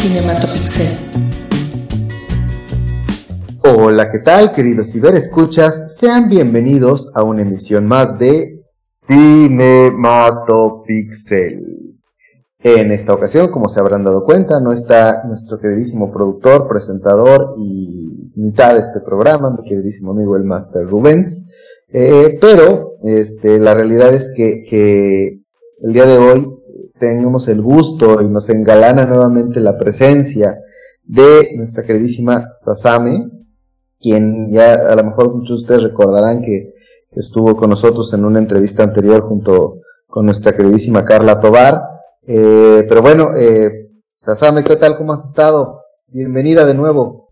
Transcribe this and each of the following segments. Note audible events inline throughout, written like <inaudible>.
Cinematopixel. Hola, ¿qué tal, queridos ciberescuchas? Sean bienvenidos a una emisión más de Cinematopixel. En esta ocasión, como se habrán dado cuenta, no está nuestro queridísimo productor, presentador y mitad de este programa, mi queridísimo amigo el Master Rubens. Eh, pero este, la realidad es que, que el día de hoy tenemos el gusto y nos engalana nuevamente la presencia de nuestra queridísima Sasame, quien ya a lo mejor muchos de ustedes recordarán que estuvo con nosotros en una entrevista anterior junto con nuestra queridísima Carla Tobar. Eh, pero bueno, eh, Sasame, ¿qué tal? ¿Cómo has estado? Bienvenida de nuevo.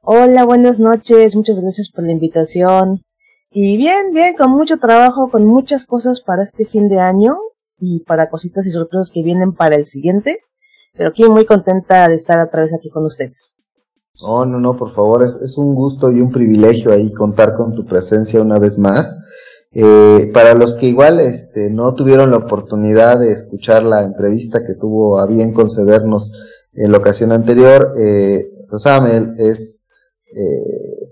Hola, buenas noches, muchas gracias por la invitación. Y bien, bien, con mucho trabajo, con muchas cosas para este fin de año y para cositas y sorpresas que vienen para el siguiente. Pero aquí muy contenta de estar otra vez aquí con ustedes. No, no, no, por favor, es, es un gusto y un privilegio ahí contar con tu presencia una vez más. Eh, para los que igual este, no tuvieron la oportunidad de escuchar la entrevista que tuvo a bien concedernos en la ocasión anterior, eh, es eh,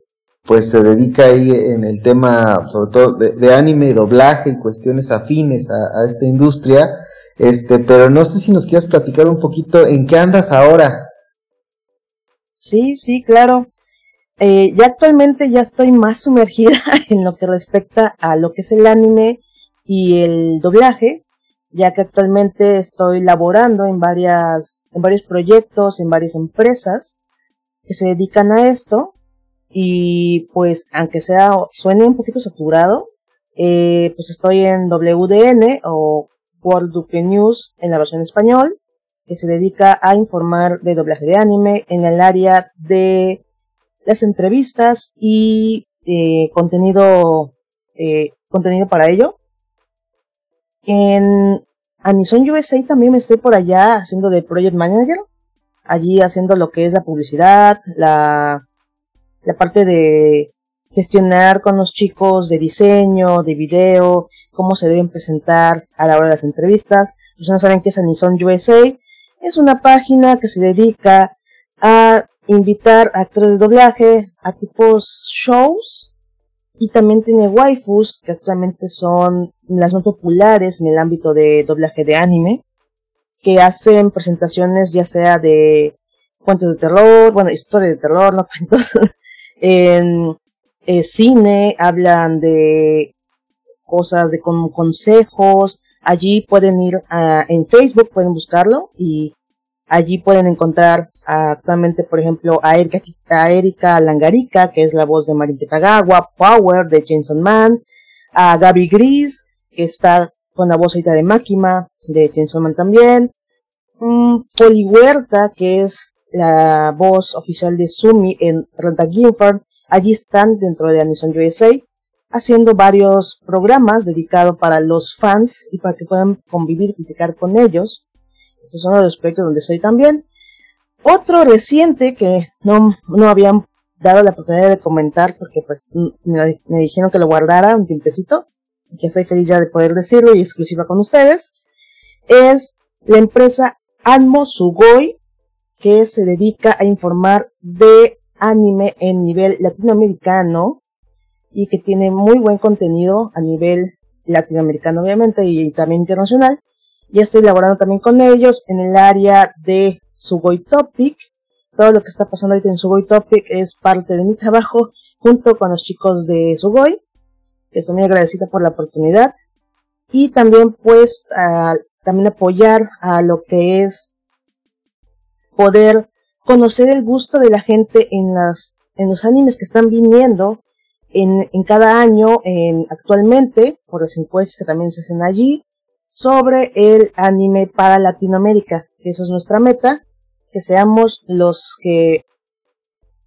pues se dedica ahí en el tema, sobre todo de, anime y doblaje y cuestiones afines a, esta industria. Este, pero no sé si nos quieras platicar un poquito en qué andas ahora. Sí, sí, claro. Eh, ya actualmente ya estoy más sumergida <laughs> en lo que respecta a lo que es el anime y el doblaje, ya que actualmente estoy laborando en varias, en varios proyectos, en varias empresas que se dedican a esto y pues aunque sea suene un poquito saturado, eh, pues estoy en WDN o World Dupe News en la versión español, que se dedica a informar de doblaje de anime en el área de las entrevistas y eh, contenido eh, contenido para ello. En Anison USA también me estoy por allá haciendo de project manager, allí haciendo lo que es la publicidad, la la parte de gestionar con los chicos de diseño, de video, cómo se deben presentar a la hora de las entrevistas. Pues no saben qué es Anison USA. Es una página que se dedica a invitar a actores de doblaje a tipos shows y también tiene waifus que actualmente son las más populares en el ámbito de doblaje de anime que hacen presentaciones ya sea de cuentos de terror, bueno, historia de terror, no cuentos, <laughs> en eh, cine hablan de cosas de consejos. Allí pueden ir a, en Facebook, pueden buscarlo y allí pueden encontrar actualmente, por ejemplo, a Erika, a Erika Langarica, que es la voz de Marin Tagawa, Power de Jason Man, a Gaby Gris, que está con la voz ahorita de Makima, de Jason Man también, um, Poli Huerta, que es la voz oficial de Sumi en Renta Ginford. Allí están dentro de Anison USA haciendo varios programas dedicados para los fans y para que puedan convivir y platicar con ellos. Esos son los aspectos donde estoy también. Otro reciente que no, no habían dado la oportunidad de comentar porque pues me, dijeron que lo guardara un tiempecito. Que estoy feliz ya de poder decirlo y exclusiva con ustedes. Es la empresa Anmo Sugoi que se dedica a informar de anime en nivel latinoamericano y que tiene muy buen contenido a nivel latinoamericano obviamente y también internacional. Ya estoy laborando también con ellos en el área de Sugoi Topic. Todo lo que está pasando ahorita en Sugoi Topic es parte de mi trabajo junto con los chicos de Sugoi. Estoy muy agradecida por la oportunidad. Y también pues también apoyar a lo que es poder conocer el gusto de la gente en las en los animes que están viniendo en, en cada año en actualmente por las encuestas que también se hacen allí sobre el anime para Latinoamérica que eso es nuestra meta que seamos los que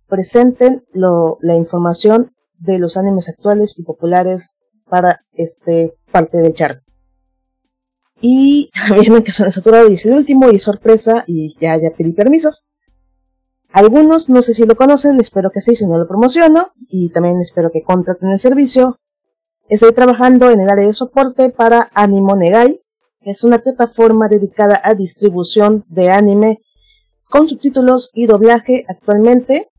presenten lo, la información de los animes actuales y populares para este parte del charco y <laughs> también que son saturados dice el último y sorpresa y ya, ya pedí permiso. Algunos no sé si lo conocen, espero que sí, si no lo promociono y también espero que contraten el servicio. Estoy trabajando en el área de soporte para Animo Negai, que es una plataforma dedicada a distribución de anime con subtítulos y doblaje actualmente.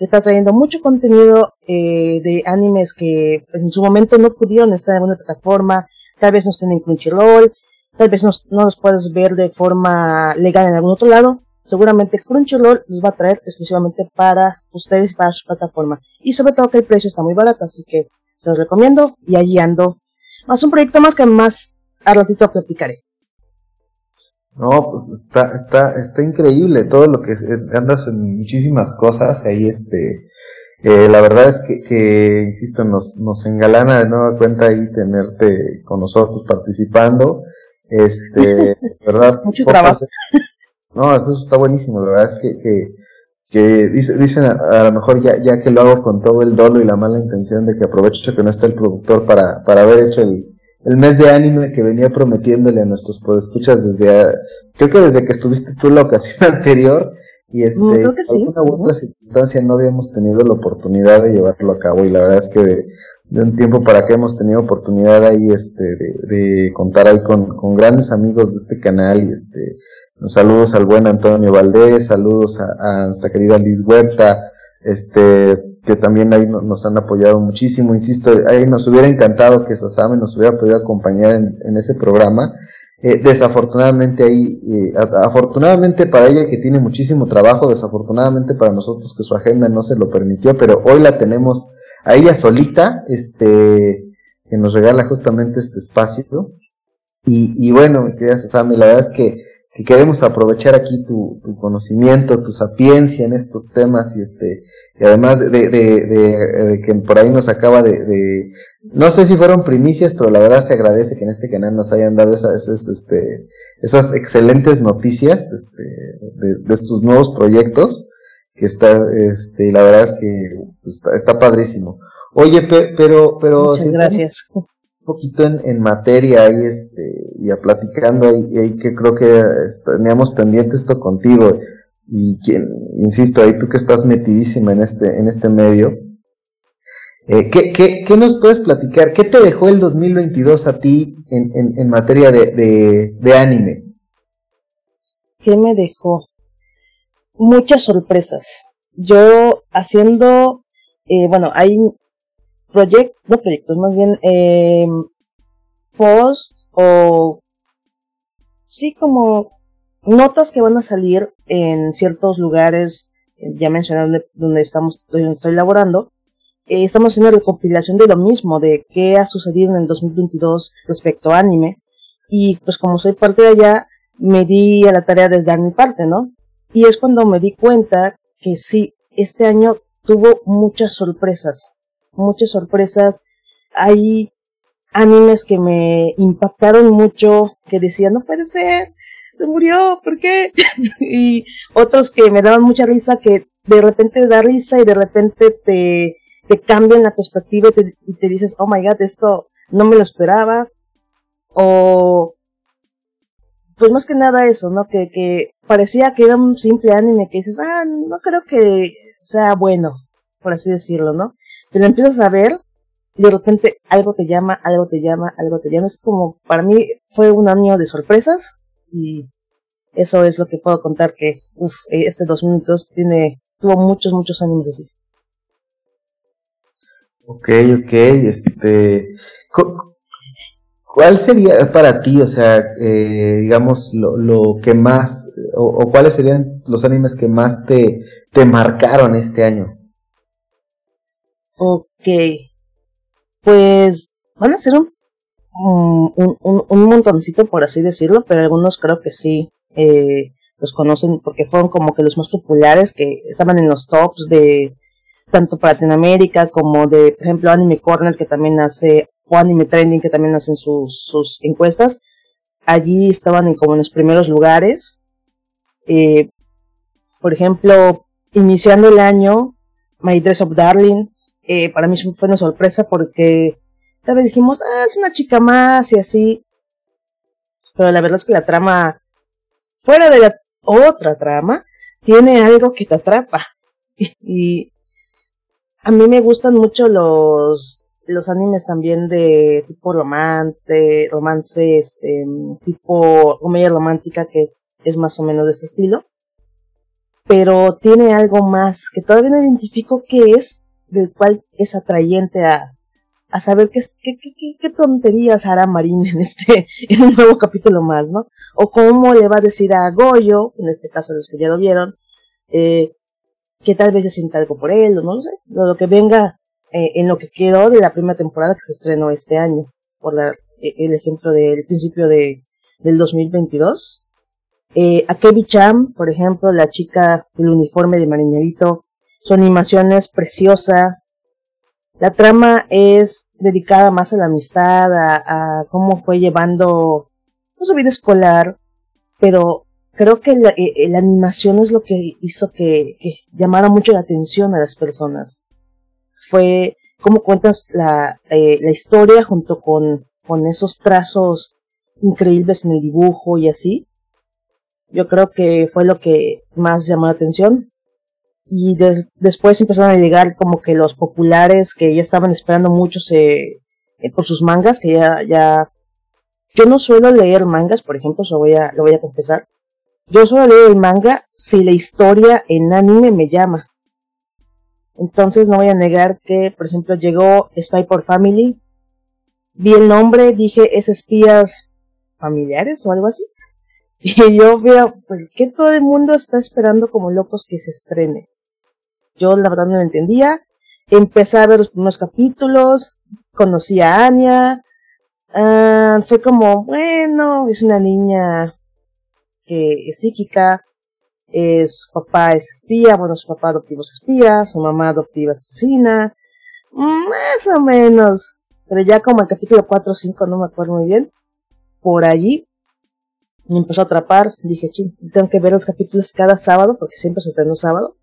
Está trayendo mucho contenido eh, de animes que en su momento no pudieron estar en alguna plataforma, tal vez no estén en Crunchyroll, tal vez no, no los puedes ver de forma legal en algún otro lado. Seguramente Crunchyroll los va a traer exclusivamente para ustedes para su plataforma. Y sobre todo que el precio está muy barato, así que se los recomiendo y allí ando. Más un proyecto más que más a ratito platicaré. No, pues está, está, está increíble todo lo que andas en muchísimas cosas ahí, este, eh, la verdad es que, que, insisto, nos, nos engalana de nueva cuenta ahí tenerte con nosotros participando, este, verdad. <laughs> Mucho trabajo. No, eso está buenísimo, la verdad es que, que, que dicen a, lo mejor ya, ya que lo hago con todo el dolo y la mala intención de que aprovecho que no está el productor para, para haber hecho el, el mes de anime que venía prometiéndole a nuestros podescuchas desde, creo que desde que estuviste tú en la ocasión <laughs> anterior, y este, creo que sí. alguna u otra circunstancia no habíamos tenido la oportunidad de llevarlo a cabo, y la verdad es que de, un tiempo para acá hemos tenido oportunidad ahí, este, de, contar ahí con, con grandes amigos de este canal, y este, saludos al buen Antonio Valdés, saludos a, a nuestra querida Liz Huerta, este, que también ahí nos han apoyado muchísimo, insisto, ahí nos hubiera encantado que Sasame nos hubiera podido acompañar en, ese programa. Eh, desafortunadamente ahí, eh, afortunadamente para ella que tiene muchísimo trabajo, desafortunadamente para nosotros que su agenda no se lo permitió, pero hoy la tenemos a ella solita, este, que nos regala justamente este espacio. Y, y bueno, mi querida Sasame, la verdad es que que queremos aprovechar aquí tu, tu, conocimiento, tu sapiencia en estos temas y este y además de, de, de, que por ahí nos acaba de, no sé si fueron primicias, pero la verdad se agradece que en este canal nos hayan dado esas, esas este, esas excelentes noticias este, de, estos nuevos proyectos que está este la verdad es que pues, está, está padrísimo. Oye, pero pero Muchas gracias poquito en, en materia ahí, este, y a platicando ahí, ahí que creo que teníamos pendiente esto contigo, y quien, insisto, ahí tú que estás metidísima en este, en este medio, eh, ¿qué, qué, qué, nos puedes platicar? ¿Qué te dejó el 2022 a ti en, en, en materia de, de, de, anime? ¿Qué me dejó? Muchas sorpresas. Yo haciendo, eh, bueno, hay proyectos, no proyectos, más bien eh, post o sí como notas que van a salir en ciertos lugares, ya mencioné donde, estamos, donde estoy eh, estamos haciendo recopilación de lo mismo, de qué ha sucedido en el 2022 respecto a anime, y pues como soy parte de allá, me di a la tarea de dar mi parte, ¿no? Y es cuando me di cuenta que sí, este año tuvo muchas sorpresas, muchas sorpresas. Hay animes que me impactaron mucho, que decía, no puede ser, se murió, ¿por qué? <laughs> y otros que me daban mucha risa, que de repente da risa y de repente te, te cambian la perspectiva y te, y te dices, oh my god, esto no me lo esperaba. O, pues más que nada eso, ¿no? Que, que parecía que era un simple anime que dices, ah, no creo que sea bueno, por así decirlo, ¿no? pero empiezas a ver y de repente algo te llama, algo te llama, algo te llama. Es como, para mí fue un año de sorpresas y eso es lo que puedo contar que, uff, este 2002 tiene, tuvo muchos, muchos años así. Ok, ok, este, ¿cuál sería para ti, o sea, eh, digamos, lo, lo, que más, o, cuáles serían los animes que más te, te marcaron este año? Ok. Pues van a ser un, un, un, un montoncito, por así decirlo, pero algunos creo que sí eh, los conocen porque fueron como que los más populares que estaban en los tops de tanto para Latinoamérica como de, por ejemplo, Anime Corner que también hace, o Anime Trending que también hacen sus, encuestas. Allí estaban en, como en los primeros lugares. Eh, por ejemplo, iniciando el año, My Dress of Darling eh, para mí fue una sorpresa porque tal vez dijimos, ah, es una chica más y así. Pero la verdad es que la trama, fuera de la otra trama, tiene algo que te atrapa. <laughs> Y, a mí me gustan mucho los, los animes también de tipo romance, romance, este, tipo comedia romántica que es más o menos de este estilo. pero tiene algo más que todavía no identifico qué es, del cual es atrayente a, a saber qué, qué, qué, tonterías hará Marín en este, <laughs> en un nuevo capítulo más, ¿no? O cómo le va a decir a Goyo, en este caso los que ya lo vieron, eh, que tal vez se sienta algo por él, o no sé, lo, que venga eh, en lo que quedó de la primera temporada que se estrenó este año, por dar eh, el ejemplo del principio de, del 2022. Eh, a Kevin Cham, por ejemplo, la chica del uniforme de marinerito, su animación es preciosa, la trama es dedicada más a la amistad, a, cómo fue llevando pues, su vida escolar, pero creo que la, eh, la, animación es lo que hizo que, llamara mucho la atención a las personas. Fue cómo cuentas la, eh, la historia junto con, con esos trazos increíbles en el dibujo y así. Yo creo que fue lo que más llamó la atención y después empezaron a llegar como que los populares que ya estaban esperando mucho eh, por sus mangas, que ya, ya, yo no suelo leer mangas, por ejemplo, eso voy a, lo voy a confesar. Yo suelo leer el manga si la historia en anime me llama. Entonces no voy a negar que, por ejemplo, llegó Spy por Family, vi el nombre, dije, es espías familiares o algo así. <laughs> Y yo veo, pues, que todo el mundo está esperando como locos que se estrene. Yo la verdad no lo entendía. Empecé a ver los primeros capítulos, conocí a Anya. Ah, fue como, bueno, es una niña que es psíquica, es, su papá es espía, bueno, su papá adoptivo es espía, su mamá adoptiva es asesina, más o menos, pero ya como el capítulo 4 o 5, no me acuerdo muy bien, por allí me empezó a atrapar, dije, ching, tengo que ver los capítulos cada sábado, porque siempre se un sábado,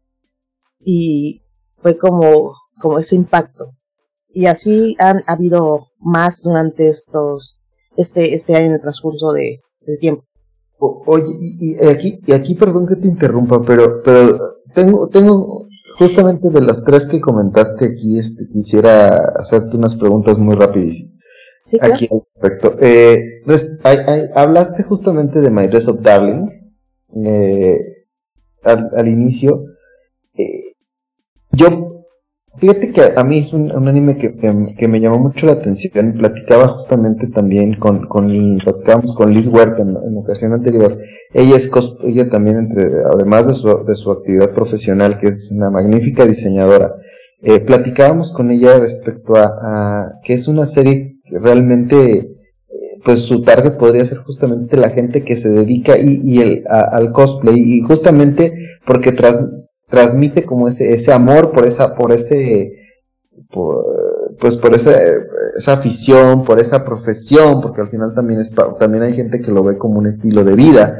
y fue como, como ese impacto. Y así han habido más durante estos, este, este año en el transcurso de, del tiempo. Oye, y, aquí, y aquí perdón que te interrumpa, pero, pero tengo, tengo, justamente de las tres que comentaste aquí, este, quisiera hacerte unas preguntas muy rapidísimas. Sí, Aquí respecto. Eh, hablaste justamente de My Dress of Darling eh, al, al, inicio. Eh, yo, fíjate que a mí es un, anime que, que, me llamó mucho la atención. Platicaba justamente también con, con platicábamos con Liz Huerta en, ocasión anterior. Ella es ella también entre, además de su, de su actividad profesional, que es una magnífica diseñadora. Eh, platicábamos con ella respecto a, a, que es una serie que realmente eh, pues su target podría ser justamente la gente que se dedica y, y el, al cosplay y justamente porque tras, transmite como ese, ese amor por esa, por ese, pues por esa, esa afición, por esa profesión, porque al final también es, también hay gente que lo ve como un estilo de vida.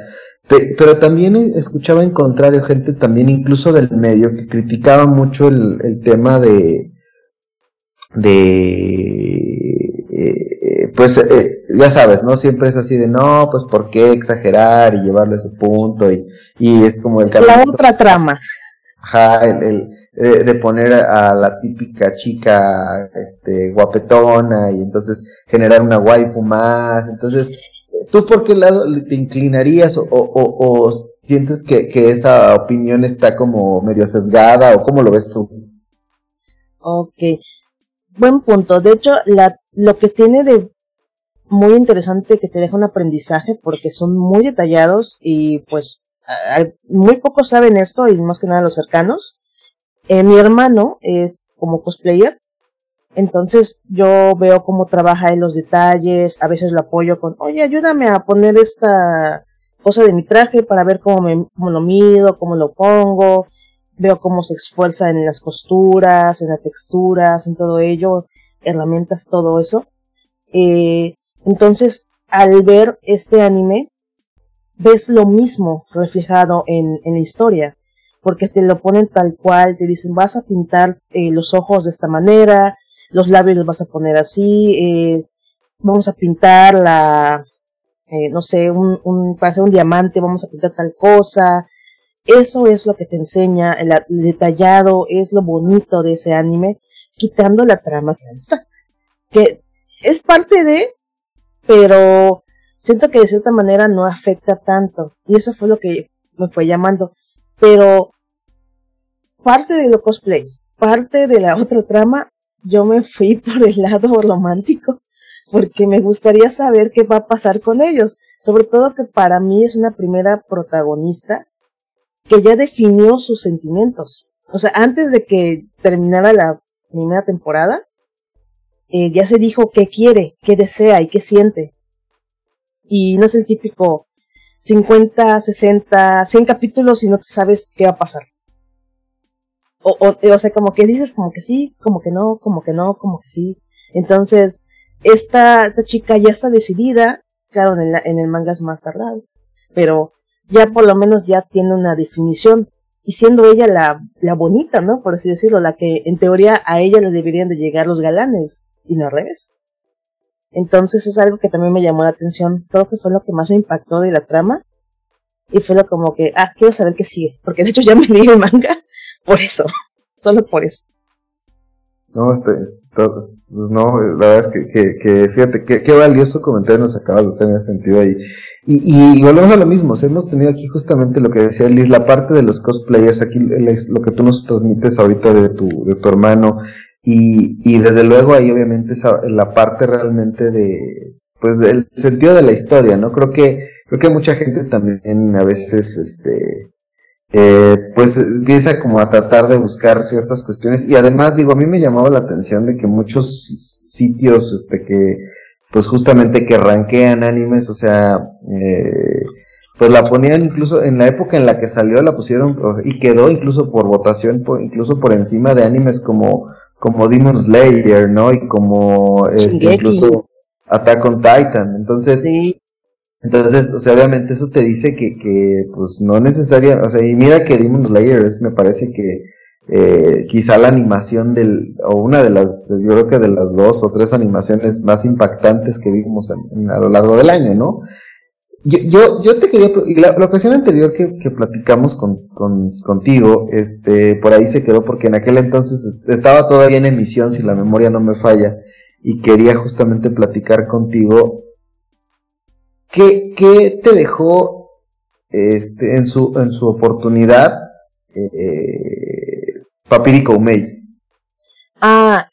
Pero también escuchaba en contrario gente también incluso del medio que criticaba mucho el, el tema de, de eh, pues eh, ya sabes, ¿no? Siempre es así de no, pues por qué exagerar y llevarle ese punto y, y es como el La otra trama. Ajá, el, el de, poner a la típica chica este guapetona y entonces generar una waifu más. Entonces, ¿tú por qué lado te inclinarías o, sientes que, que, esa opinión está como medio sesgada o cómo lo ves tú? Ok, buen punto. De hecho, la, lo que tiene de muy interesante que te deja un aprendizaje porque son muy detallados y pues muy pocos saben esto y más que nada los cercanos. Eh, mi hermano es como cosplayer, entonces yo veo cómo trabaja en los detalles, a veces lo apoyo con, oye, ayúdame a poner esta cosa de mi traje para ver cómo, me, lo mido, cómo lo pongo, veo cómo se esfuerza en las costuras, en las texturas, en todo ello, herramientas, todo eso. Eh, entonces, al ver este anime, ves lo mismo reflejado en, en la historia, porque te lo ponen tal cual, te dicen vas a pintar eh, los ojos de esta manera, los labios los vas a poner así, eh, vamos a pintar la, eh, no sé, un, un, para hacer un diamante vamos a pintar tal cosa, eso es lo que te enseña, el, detallado es lo bonito de ese anime, quitando la trama que está, que es parte de, pero siento que de cierta manera no afecta tanto. Y eso fue lo que me fue llamando. Pero parte de lo cosplay, parte de la <laughs> otra trama, yo me fui por el lado romántico, porque me gustaría saber qué va a pasar con ellos. Sobre todo que para mí es una primera protagonista que ya definió sus sentimientos. O sea, antes de que terminara la primera temporada, eh, ya se dijo qué quiere, qué desea y qué siente. Y no es el típico 50, 60, 100 capítulos y no sabes qué va a pasar. O, o, o sea, como que dices como que sí, como que no, como que no, como que sí. Entonces, esta, esta chica ya está decidida, claro, en, en el manga es más tardado, pero ya por lo menos ya tiene una definición y siendo ella la, la bonita, ¿no? Por así decirlo, la que en teoría a ella le deberían de llegar los galanes y no al revés. Entonces es algo que también me llamó la atención, creo que fue lo que más me impactó de la trama y fue lo como que, ah, quiero saber qué sigue, porque de hecho ya <laughs> me di el manga por eso, <laughs> solo por eso. No, este, pues no, la verdad es que, que, que fíjate, qué, valioso comentario nos acabas de hacer en ese sentido ahí. Y, y, volvemos a lo mismo, hemos tenido aquí justamente lo que decía Liz, la parte de los cosplayers, aquí lo que tú nos transmites ahorita de tu, de tu hermano, y, y desde luego ahí obviamente esa, la parte realmente de, pues del sentido de la historia, ¿no? Creo que, creo que mucha gente también a veces, este, eh, pues empieza como a tratar de buscar ciertas cuestiones y además digo a mí me llamaba la atención de que muchos sitios este que pues justamente que ranquean animes o sea eh, pues la ponían incluso en la época en la que salió la pusieron y quedó incluso por votación por, incluso por encima de animes como como Demon Slayer no y como este, incluso Attack on Titan entonces sí. Entonces, o sea, obviamente eso te dice que, que pues no necesaria, o sea, y mira que Demon Slayer es, me parece que eh, quizá la animación del, o una de las, yo creo que de las dos o tres animaciones más impactantes que vimos a lo largo del año, ¿no? Yo, yo, te quería, la, la ocasión anterior que, que platicamos con, con, contigo, este, por ahí se quedó porque en aquel entonces estaba todavía en emisión, si la memoria no me falla, y quería justamente platicar contigo ¿Qué, qué te dejó este, en, su, en su oportunidad eh, Papirico Umei? Ah,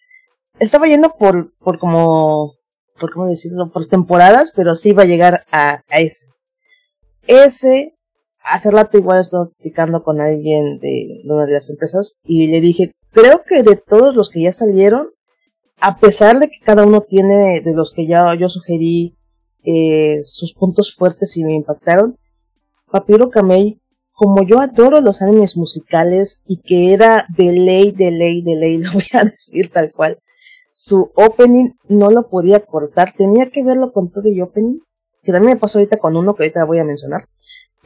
estaba yendo por, por como, por cómo decirlo, por temporadas, pero sí iba a llegar a, ese. Ese, hace rato igual estaba platicando con alguien de una de las empresas y le dije, creo que de todos los que ya salieron, a pesar de que cada uno tiene de los que ya yo sugerí eh, sus puntos fuertes y me impactaron. Papiro Kamei, como yo adoro los animes musicales y que era de ley, de ley, de ley, <laughs> lo voy a decir tal cual, su opening no lo podía cortar, tenía que verlo con todo y opening, que también me pasó ahorita con uno que ahorita voy a mencionar,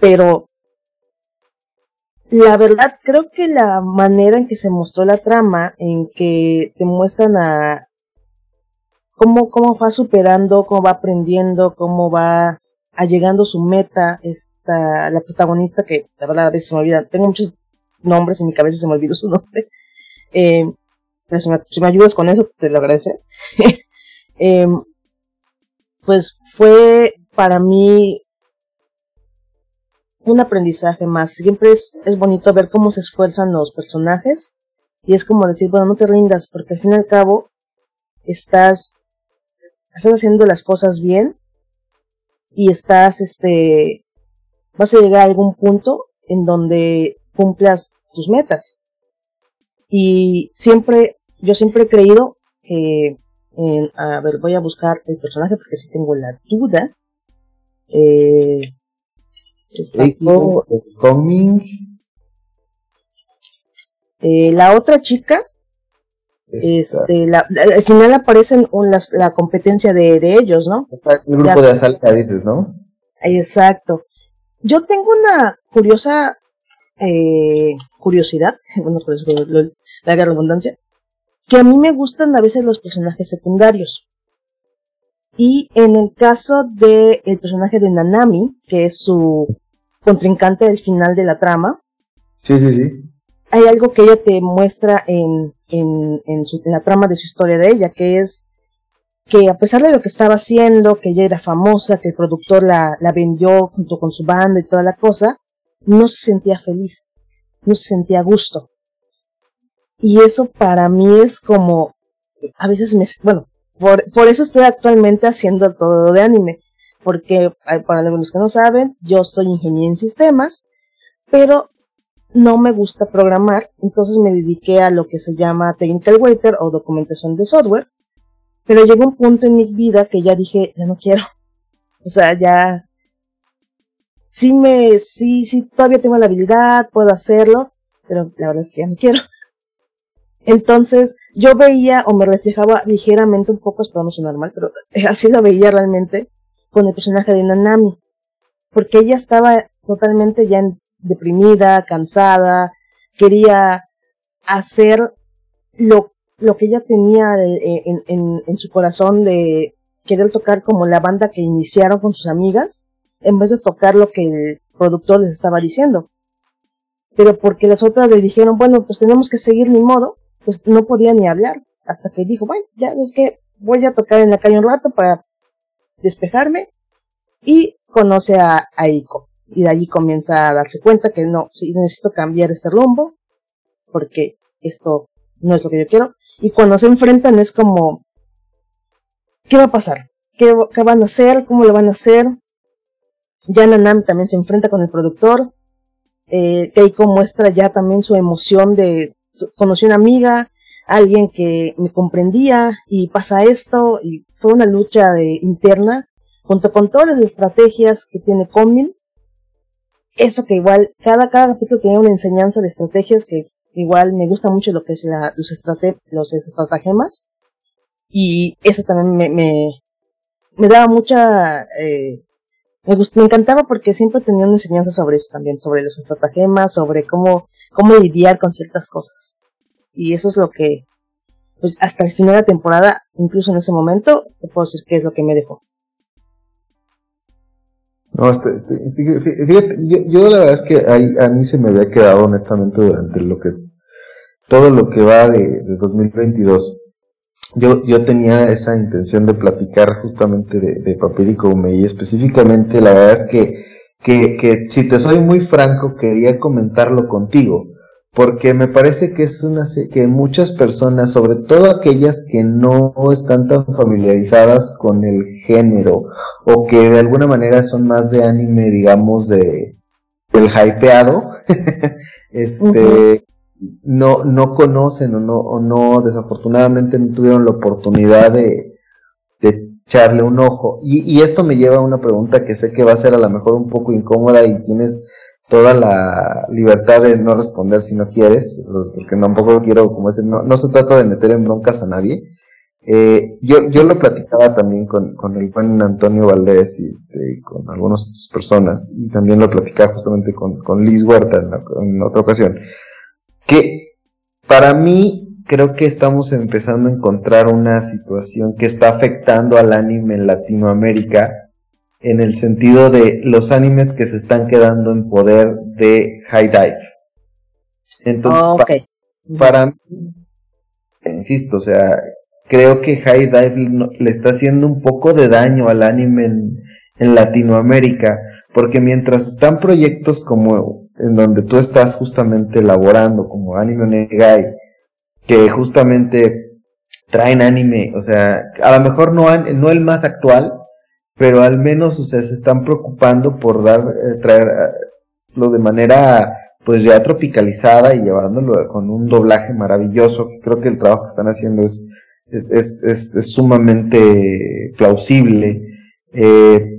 pero la verdad creo que la manera en que se mostró la trama, en que te muestran a, cómo, cómo va superando, cómo va aprendiendo, cómo va llegando a su meta, esta, la protagonista que la verdad a veces se me olvida, tengo muchos nombres en mi cabeza se me olvidó su nombre, eh, si me, ayudas con eso te lo agradece. <laughs> eh, pues fue para mí un aprendizaje más. Siempre es, es bonito ver cómo se esfuerzan los personajes y es como decir, bueno, no te rindas porque al fin y al cabo estás estás haciendo las cosas bien y estás, este, vas a llegar a algún punto en donde cumplas tus metas. Y siempre, yo siempre he creído que, en, a ver, voy a buscar el personaje porque si tengo la duda. Eh, eh, la otra chica este, la, al final aparecen la competencia de, de, ellos, ¿no? Está el grupo de Asalca, dices, ¿no? Exacto. Yo tengo una curiosa eh, curiosidad, bueno, por eso la redundancia, que a mí me gustan a veces los personajes secundarios. Y en el caso de el personaje de Nanami, que es su contrincante del final de la trama, sí, sí, sí. Hay algo que ella te muestra en en, en, su, en la trama de su historia de ella, que es que a pesar de lo que estaba haciendo, que ella era famosa, que el productor la, la vendió junto con su banda y toda la cosa, no se sentía feliz. no se sentía a gusto. Y eso para mí es como, a veces me, bueno, por, por eso estoy actualmente haciendo todo de anime, porque para los que no saben, yo soy ingeniero en sistemas, pero no me gusta programar, entonces me dediqué a lo que se llama Technical Writer o documentación de software, pero llegó un punto en mi vida que ya dije, ya no quiero, <laughs> o sea, ya, sí me, sí, sí, todavía tengo la habilidad, puedo hacerlo, pero la verdad es que ya no quiero. Entonces, yo veía o me reflejaba ligeramente un poco, espero no sonar mal, pero así lo veía realmente con el personaje de Nanami. Porque ella estaba totalmente ya deprimida, cansada, quería hacer lo, lo que ella tenía en, en, en su corazón de querer tocar como la banda que iniciaron con sus amigas, en vez de tocar lo que el productor les estaba diciendo. Pero porque las otras le dijeron, bueno, pues tenemos que seguir mi modo, pues no podía ni hablar. Hasta que dijo, bueno, ya es que voy a tocar en la calle un rato para despejarme. Y conoce a, a. Y de allí comienza a darse cuenta que no, sí, necesito cambiar este rumbo. Porque esto no es lo que yo quiero. Y cuando se enfrentan es como, ¿qué va a pasar? ¿Qué, qué van a hacer? ¿Cómo lo van a hacer? Ya Nanami también se enfrenta con el productor. Eh, muestra ya también su emoción de conocí una amiga, alguien que me comprendía y pasa esto y fue una lucha de, interna junto con todas las estrategias que tiene Comin. Eso que igual cada, cada capítulo tiene una enseñanza de estrategias que igual me gusta mucho lo que es la, los, estrate, los estratagemas y eso también me, me, me daba mucha eh, me, me encantaba porque siempre tenía una enseñanza sobre eso también, sobre los estratagemas, sobre cómo cómo lidiar con ciertas cosas. Y eso es lo que, pues hasta el final de la temporada, incluso en ese momento, te puedo decir que es lo que me dejó. No, este, este, este fíjate, yo, la verdad es que ahí, a mí se me había quedado honestamente durante lo que, todo lo que va de, de 2022. Yo, yo tenía esa intención de platicar justamente de, de Papirico y específicamente la verdad es que que, que si te soy muy franco, quería comentarlo contigo, porque me parece que es una que muchas personas, sobre todo aquellas que no están tan familiarizadas con el género o que de alguna manera son más de anime, digamos, de del hypeado, <laughs> este no no conocen o no o no desafortunadamente no tuvieron la oportunidad de de echarle un ojo. Y, esto me lleva a una pregunta que sé que va a ser a lo mejor un poco incómoda y tienes toda la libertad de no responder si no quieres, porque tampoco quiero, como decir, no, no se trata de meter en broncas a nadie. Eh, yo, yo lo platicaba también con, con el buen Antonio Valdés y este, con algunas personas, y también lo platicaba justamente con, con Liz Huerta en otra ocasión, que para mí creo que estamos empezando a encontrar una situación que está afectando al anime en Latinoamérica en el sentido de los animes que se están quedando en poder de High Dive. Entonces, ah, para, mí, insisto, o sea, creo que High Dive le está haciendo un poco de daño al anime en, en Latinoamérica, porque mientras están proyectos como en donde tú estás justamente elaborando, como Anime Negai, que justamente traen anime, o sea, a lo mejor no, no el más actual, pero al menos, o sea, se están preocupando por dar, eh, traerlo de manera, pues ya tropicalizada y llevándolo con un doblaje maravilloso, creo que el trabajo que están haciendo es, es, es, es, sumamente plausible. Eh,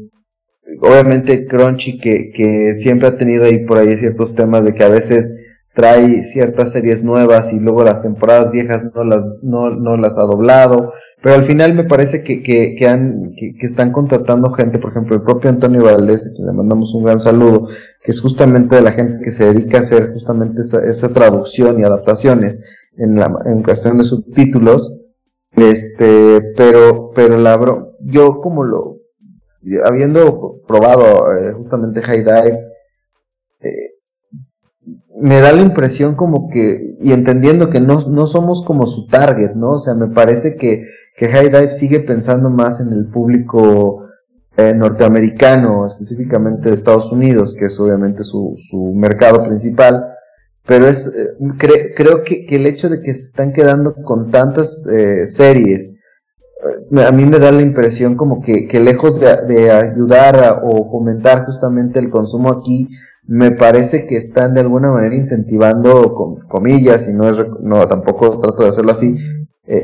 obviamente Crunchy que, que siempre ha tenido ahí por ahí ciertos temas de que a veces trae ciertas series nuevas y luego las temporadas viejas no las, no, no las ha doblado, pero al final me parece que, que, que han, que, están contratando gente, por ejemplo, el propio Antonio Valdés, que le mandamos un gran saludo, que es justamente de la gente que se dedica a hacer justamente esa, esa traducción y adaptaciones en la, en cuestión de subtítulos, este, pero, pero la bro, yo como lo, habiendo probado eh, justamente High Dive, eh, me da la impresión como que, y entendiendo que no, no somos como su target, ¿no? O sea, me parece que, que High Dive sigue pensando más en el público eh, norteamericano, específicamente de Estados Unidos, que es obviamente su, su mercado principal, pero es eh, creo que, el hecho de que se están quedando con tantas eh, series, eh, a mí me da la impresión como que, lejos de, ayudar o fomentar justamente el consumo aquí, me parece que están de alguna manera incentivando, con comillas, y no es, no, tampoco trato de hacerlo así,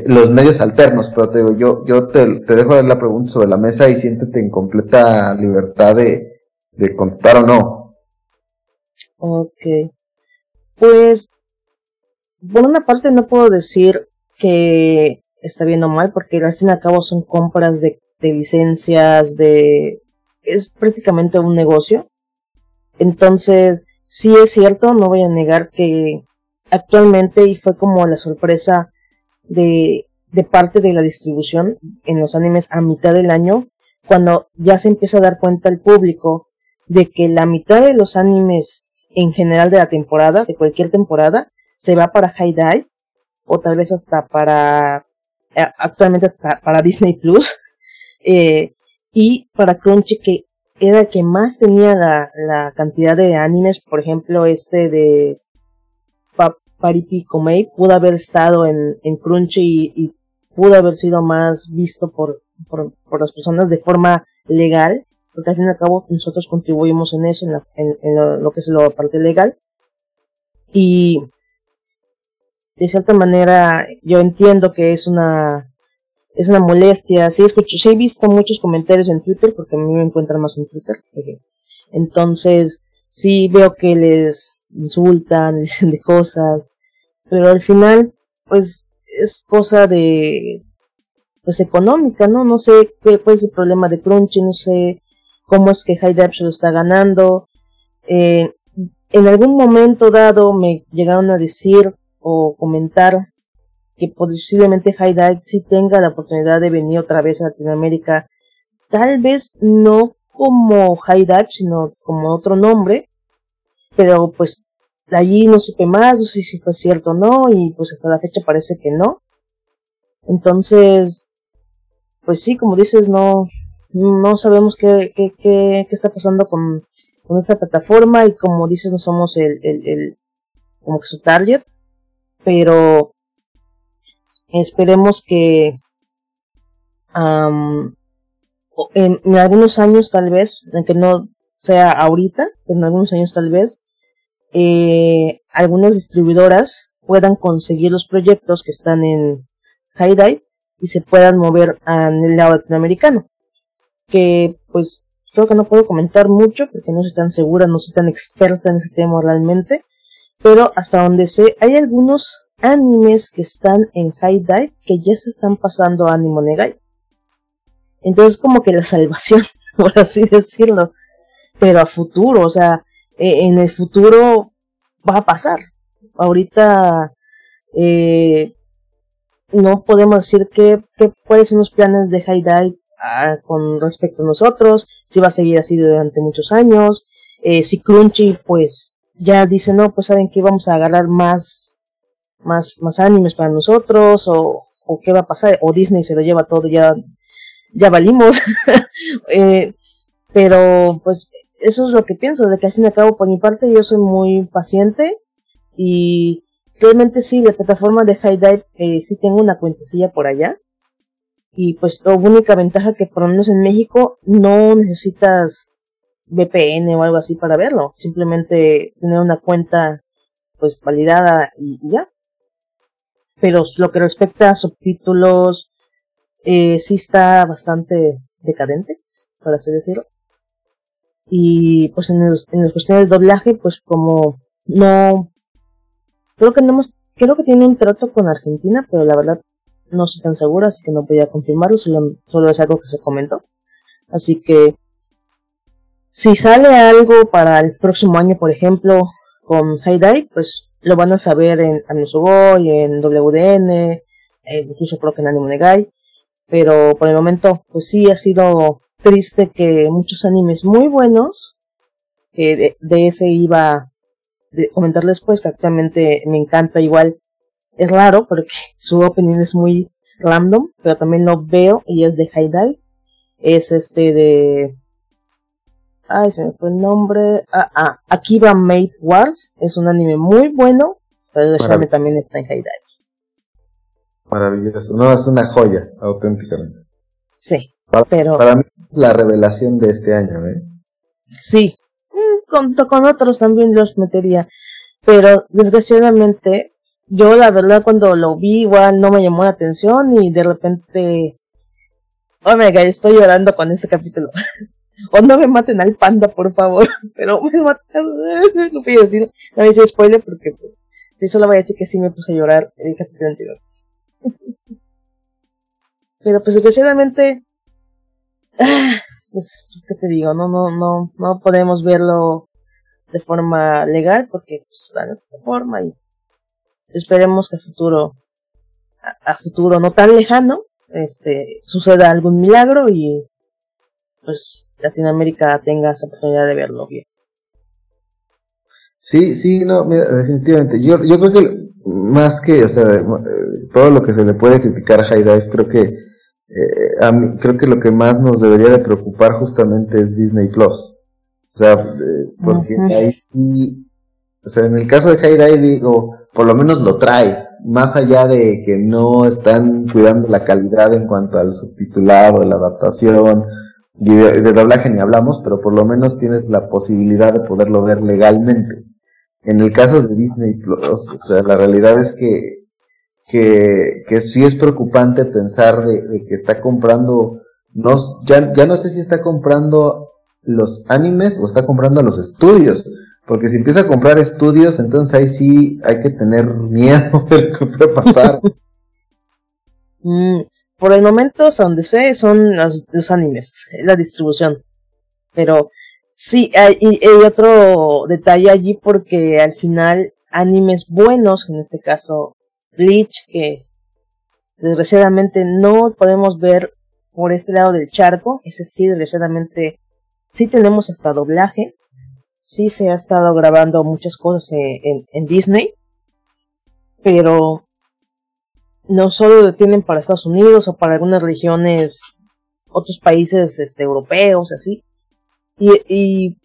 los medios alternos, pero te digo, yo, yo te, dejo la pregunta sobre la mesa y siéntete en completa libertad de, de contestar o no. Ok. Pues, por una parte no puedo decir que está bien o mal, porque al fin y al cabo son compras de, licencias, de... es prácticamente un negocio. Entonces, sí es cierto, no voy a negar que actualmente, y fue como la sorpresa de, de parte de la distribución en los animes a mitad del año, cuando ya se empieza a dar cuenta el público de que la mitad de los animes en general de la temporada, de cualquier temporada, se va para High Dive o tal vez hasta para eh, actualmente hasta para Disney Plus <laughs> eh, y para Crunchy que era que más tenía la, la cantidad de animes, por ejemplo este de pa Paripi Komei pudo haber estado en, en Crunchy y, pudo haber sido más visto por, por, por las personas de forma legal porque al fin y al cabo nosotros contribuimos en eso, en, lo, que es la parte legal. Y de cierta manera yo entiendo que es una es una molestia. Sí, escucho, sí he visto muchos comentarios en Twitter, porque a mí me encuentran más en Twitter. Entonces, sí veo que les insultan, <laughs> dicen de cosas, pero al final, pues, es cosa de, pues, económica, ¿no? No sé qué, cuál es el problema de Crunchy, no sé cómo es que High se lo está ganando. Eh, en algún momento dado me llegaron a decir o comentar que posiblemente High Dive sí tenga la oportunidad de venir otra vez a Latinoamérica. Tal vez no como High Dive, sino como otro nombre. Pero pues allí no supe más, no sé si fue cierto o no, y pues hasta la fecha parece que no. Entonces, pues sí, como dices, no, no sabemos qué, qué, qué, está pasando con, con esta plataforma y como dices no somos el, el, el como que su target pero esperemos que en, en, algunos años tal vez aunque no sea ahorita en algunos años tal vez eh, algunas distribuidoras puedan conseguir los proyectos que están en High y se puedan mover al lado latinoamericano. Que pues creo que no puedo comentar mucho porque no soy tan segura, no soy tan experta en ese tema realmente, pero hasta donde sé hay algunos animes que están en High Dive que ya se están pasando a Animo Negai. Entonces como que la salvación, <laughs> por así decirlo, pero a futuro, o sea, e, en el futuro va a pasar. Ahorita eh, no podemos decir que, que cuáles son los planes de High Dive con respecto a nosotros, si va a seguir así durante muchos años, eh, si Crunchy pues ya dice no, pues saben que vamos a agarrar más, más, más animes para nosotros, o, o qué va a pasar, o Disney se lo lleva todo, ya, ya valimos, <laughs> eh, pero pues eso es lo que pienso, de que al fin y al cabo por mi parte yo soy muy paciente y realmente sí, la plataforma de High Dive eh, sí tengo una cuentecilla por allá, y pues la única ventaja que por lo menos en México no necesitas VPN o algo así para verlo. Simplemente tener una cuenta pues validada y ya. Pero lo que respecta a subtítulos, eh, sí está bastante decadente, por así decirlo. Y pues en, en las cuestiones de doblaje, pues como no, creo que no hemos, creo que tiene un trato con Argentina, pero la verdad no estoy tan segura, así que no podía confirmarlo, solo, solo es algo que se comentó. Así que si sale algo para el próximo año, por ejemplo, con High pues lo van a saber en y en WDN, eh, incluso creo que en Anime Negai. Pero por el momento, pues sí ha sido triste que muchos animes muy buenos, que de, ese iba a comentar después, que actualmente me encanta igual es raro porque <laughs> su opening es muy random, pero también lo veo y es de High Es este de Ay, se me fue el nombre. Ah, ah, Akiba Made Wars. Es un anime muy bueno, pero desgraciadamente también está en High Maravilloso. No, es una joya, auténticamente. Sí, para, pero... Para mí es la revelación de este año, ¿eh? Sí, mm, con, con otros también los metería. Pero desgraciadamente, yo la verdad cuando lo vi igual no me llamó la atención y de repente... Oh my god, estoy llorando con este capítulo. <laughs> o no me maten al panda, por favor. <laughs> Pero me matan. <laughs> no voy a no voy a spoiler porque si solo voy a decir que sí me puse a llorar el capítulo. <laughs> Pero pues desgraciadamente, <sighs> pues, pues que te digo, no, no, no, no podemos verlo de forma legal porque pues la forma y esperemos que a futuro, a, futuro no tan lejano, este, suceda algún milagro y pues Latinoamérica tenga esa oportunidad de verlo bien. Sí, sí, no, mira, definitivamente. Yo, yo creo que más que, o sea, todo lo que se le puede criticar a High Dive, creo que eh, a mí, creo que lo que más nos debería de preocupar justamente es Disney Plus. O sea, eh, porque ahí, o sea, en el caso de High Dive digo, por lo menos lo trae, más allá de que no están cuidando la calidad en cuanto al subtitulado, la adaptación, de doblaje ni hablamos, pero por lo menos tienes la posibilidad de poderlo ver legalmente. En el caso de Disney Plus, o sea, la realidad es que que, que sí es preocupante pensar de, que está comprando, no, ya, ya no sé si está comprando los animes o está comprando los estudios. Porque si empieza a comprar estudios, entonces ahí sí hay que tener miedo <laughs> de lo que puede pasar. <laughs> Mm, por el momento, hasta donde sé, son los, los animes, la distribución. Pero sí, hay, hay, otro detalle allí porque al final animes buenos, en este caso Bleach que desgraciadamente no podemos ver por este lado del charco. Ese sí, desgraciadamente sí tenemos hasta doblaje. Sí se ha estado grabando muchas cosas en, en, Disney. Pero no solo detienen para Estados Unidos o para algunas regiones, otros países este, europeos, así. Y, y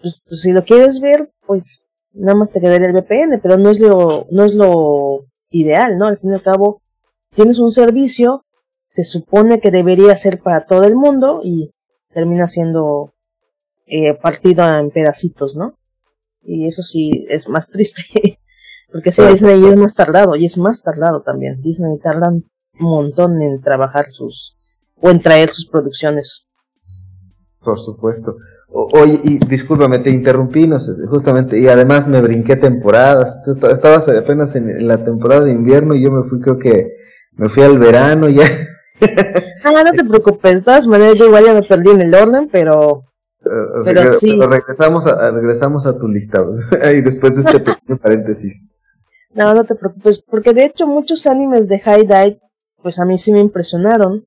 pues, pues, si lo quieres ver, pues nada más te quedaría el VPN, pero no es lo, no es lo ideal, ¿no? Al fin y al cabo, tienes un servicio, se supone que debería ser para todo el mundo y termina siendo eh, partido en pedacitos, ¿no? Y eso sí es más triste, <laughs> porque si Disney es más tardado y es más tardado también. Disney tarda un montón en trabajar sus o en traer sus producciones. Por supuesto. Oye, y discúlpame, te interrumpí, no sé, justamente, y además me brinqué temporadas. Tú estabas apenas en, la temporada de invierno y yo me fui, creo que me fui al verano ya. <laughs> ah, no te preocupes, de todas maneras yo igual ya me perdí en el orden, pero. pero sí. regresamos a, regresamos a tu lista, <laughs> y después de este pequeño paréntesis. No, no te preocupes, porque de hecho muchos animes de High Dive, pues a mí sí me impresionaron.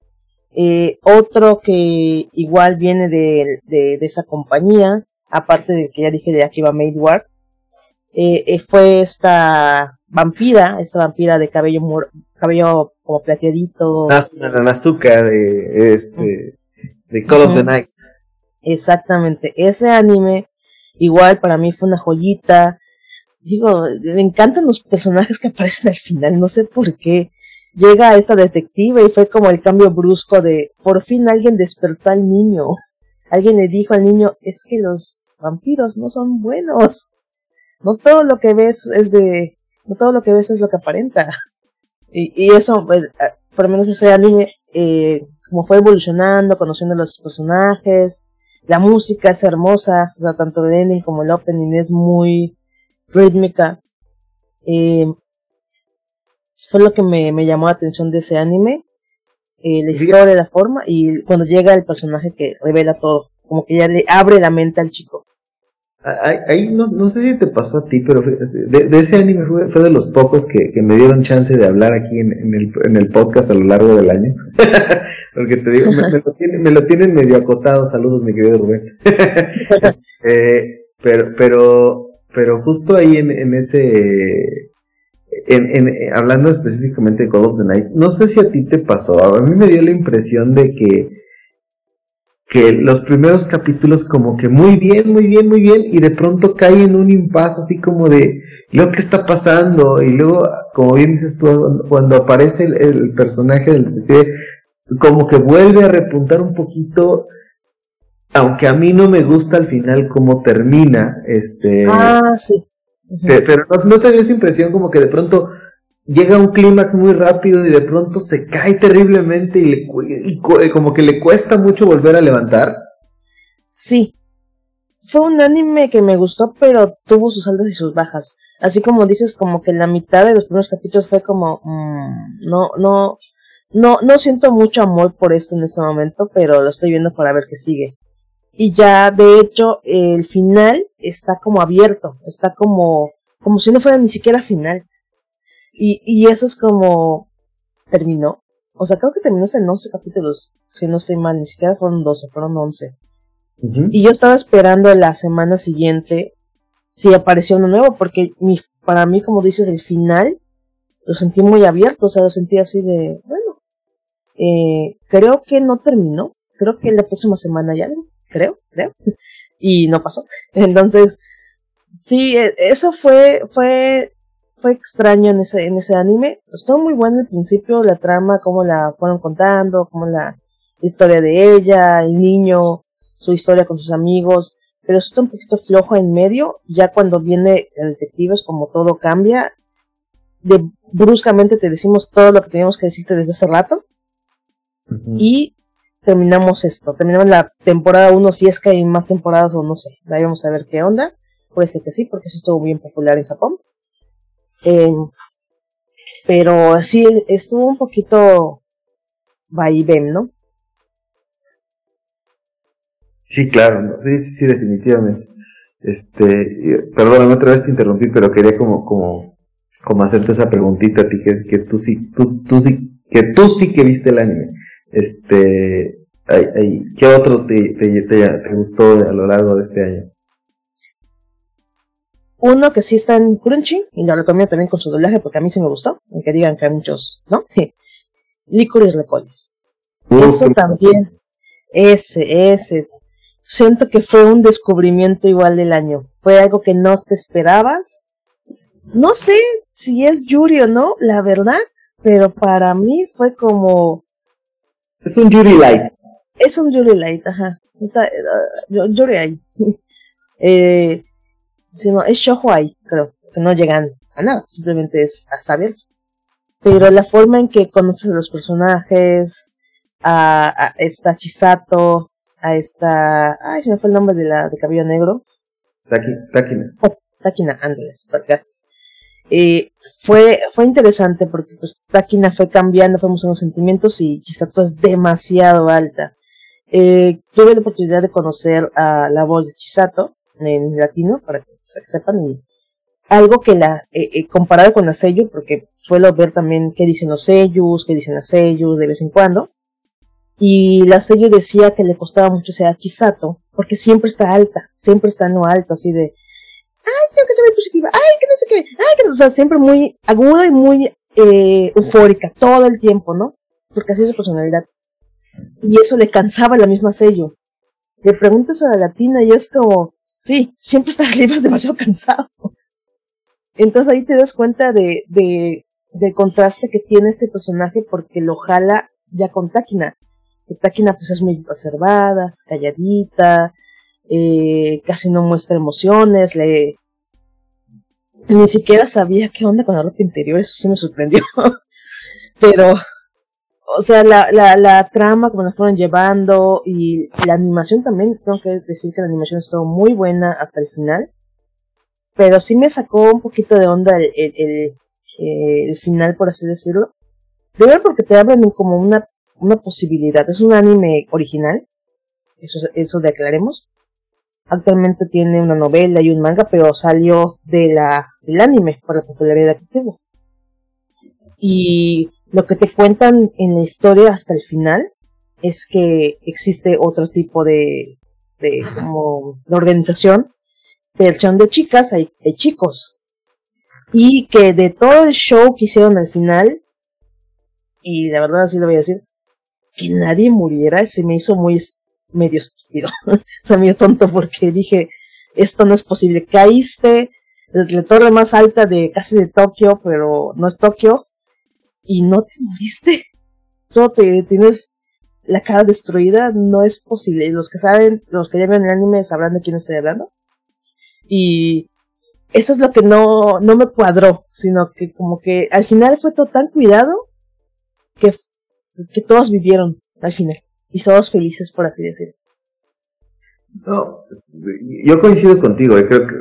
Eh, otro que igual viene de, de, esa compañía, aparte de que ya dije de Akiba Made War, eh, eh, fue esta vampira, esta vampira de cabello cabello como plateadito. azúcar de este de Call of the Night. Exactamente, ese anime igual para mí fue una joyita. Digo, me encantan los personajes que aparecen al final, no sé por qué llega esta detective y fue como el cambio brusco de por fin alguien despertó al niño. Alguien le dijo al niño, es que los vampiros no son buenos. No todo lo que ves es de, no todo lo que ves es lo que aparenta. Y, y eso, pues, por lo menos ese anime, eh, como fue evolucionando, conociendo los personajes, la música es hermosa, o sea, tanto el ending como el opening es muy rítmica. Eh, fue lo que me, me llamó la atención de ese anime. Eh, la historia, la forma y cuando llega el personaje que revela todo, como que ya le abre la mente al chico. Ahí no, no sé si te pasó a ti, pero de, de ese anime fue, fue, de los pocos que, que, me dieron chance de hablar aquí en, en, el, en el podcast a lo largo del año. <laughs> Porque te digo, me, lo tienen, me, lo tienen, medio acotado. Saludos, mi querido Rubén. <laughs> eh, pero, pero, pero justo ahí en, en ese en, en, hablando específicamente de Call of the Night, no sé si a ti te pasó, a mí me dio la impresión de que, que los primeros capítulos como que muy bien, muy bien, muy bien, y de pronto cae en un impasse así como de, lo que está pasando? Y luego, como bien dices tú, cuando aparece el, personaje del detective, como que vuelve a repuntar un poquito, aunque a mí no me gusta al final cómo termina, este... Ah, sí. Pero no, te dio esa impresión como que de pronto llega un clímax muy rápido y de pronto se cae terriblemente y, le, y como que le cuesta mucho volver a levantar. Sí. Fue un anime que me gustó, pero tuvo sus altas y sus bajas. Así como dices, como que la mitad de los primeros capítulos fue como, mm, no, no, no, no siento mucho amor por esto en este momento, pero lo estoy viendo para ver qué sigue. Y ya, de hecho, el final está como abierto, está como, como si no fuera ni siquiera final. Y, y eso es como, terminó. O sea, creo que terminó en 11 capítulos, si no estoy mal, ni siquiera fueron 12, fueron 11. Y yo estaba esperando la semana siguiente si apareció uno nuevo, porque mi, para mí, como dices, el final lo sentí muy abierto, o sea, lo sentí así de, bueno, eh, creo que no terminó, creo que la próxima semana ya, creo, creo, y no pasó. Entonces, sí, e, eso fue, fue, fue extraño en ese, en ese anime. Estuvo muy bueno al principio, la trama, cómo la fueron contando, cómo la historia de ella, el niño, su historia con sus amigos, pero está un poquito flojo en medio, ya cuando viene el detective es como todo cambia, de bruscamente te decimos todo lo que teníamos que decirte desde hace rato, y terminamos esto, terminamos la temporada 1, si es que hay más temporadas o no sé, ahí vamos a ver qué onda, puede ser que sí, porque eso estuvo bien popular en Japón, em, pero sí, estuvo un poquito va y ven, ¿no? Sí, claro, sí, sí, sí, definitivamente. Este, perdóname otra vez te interrumpí, pero quería como, como, como hacerte esa preguntita a ti, que, que tú sí, tú, tú sí, que tú sí que viste el anime. Este, ¿qué otro te, te, te, gustó a lo largo de este año? Uno que sí está en Crunchy, y lo recomiendo también con su doblaje porque a mí sí me gustó, aunque digan que hay muchos, ¿no? <laughs> Licorice Repollo. Eso también, ese, ese, siento que fue un descubrimiento igual del año. Fue algo que no te esperabas. No sé si es Yuri o no, la verdad, pero para mí fue como... Es un Yuri Light. Es un Yuri Light, ajá. Está, uh, Yuri ahí. <laughs> eh, es Shohoi, creo, que no llegan a nada, simplemente es hasta abierto. Pero la forma en que conoces a los personajes, a, a esta Chisato, a esta, ay, se me fue el nombre de la de cabello negro. Takina. Oh, Takina, Andrés, gracias. Eh, fue, fue interesante porque pues Takina fue cambiando, fuimos unos sentimientos y Chisato es demasiado alta. Eh, tuve la oportunidad de conocer a la voz de Chisato en latino, para que, sepan, algo que la, eh, eh, comparado con la sello, porque suelo ver también qué dicen los sellos, qué dicen las sellos de vez en cuando, y la sello decía que le costaba mucho ser Chisato, porque siempre está alta, siempre está no alta, así de, ay, tengo que ser muy positiva, ay, que no sé qué, ay, que no, o sea, siempre muy aguda y muy eh, eufórica, todo el tiempo, ¿no? Porque así es su personalidad. Y eso le cansaba la misma sello. Le preguntas a la latina y es como, sí, siempre está <laughs> libre, es demasiado cansado. Entonces ahí te das cuenta de, de, del contraste que tiene este personaje porque lo jala ya con Takina. Takina pues es muy reservada, calladita, eh, casi no muestra emociones, le ni siquiera sabía qué onda con la ropa interior, eso sí me sorprendió. <laughs> Pero, o sea, la, la, la trama como la fueron llevando y la animación también, tengo que decir que la animación estuvo muy buena hasta el final. Pero sí me sacó un poquito de onda el, el, el, el final, por así decirlo. Primero porque te abren como una una posibilidad. Es un anime original, eso, eso declaremos. Actualmente tiene una novela y un manga, pero salió de la, del anime por la popularidad que tuvo. Y lo que te cuentan en la historia hasta el final es que existe otro tipo de, de, como, de organización, versión de chicas, hay, hay chicos. Y que de todo el show que hicieron al final, y la verdad así lo voy a decir, que nadie muriera se me hizo muy, medio estúpido, <laughs> o sea, medio tonto porque dije, esto no es posible, caíste desde la torre más alta de casi de Tokio, pero no es Tokio, y no te moriste, solo te tienes la cara destruida, no es posible. Los que saben, los que ya ven el anime sabrán de quién estoy hablando. Y eso es lo que no, no me cuadró, sino que como que al final fue todo tan cuidado que, que todos vivieron al final. Y somos felices, por así decirlo. No, yo coincido contigo, eh, creo que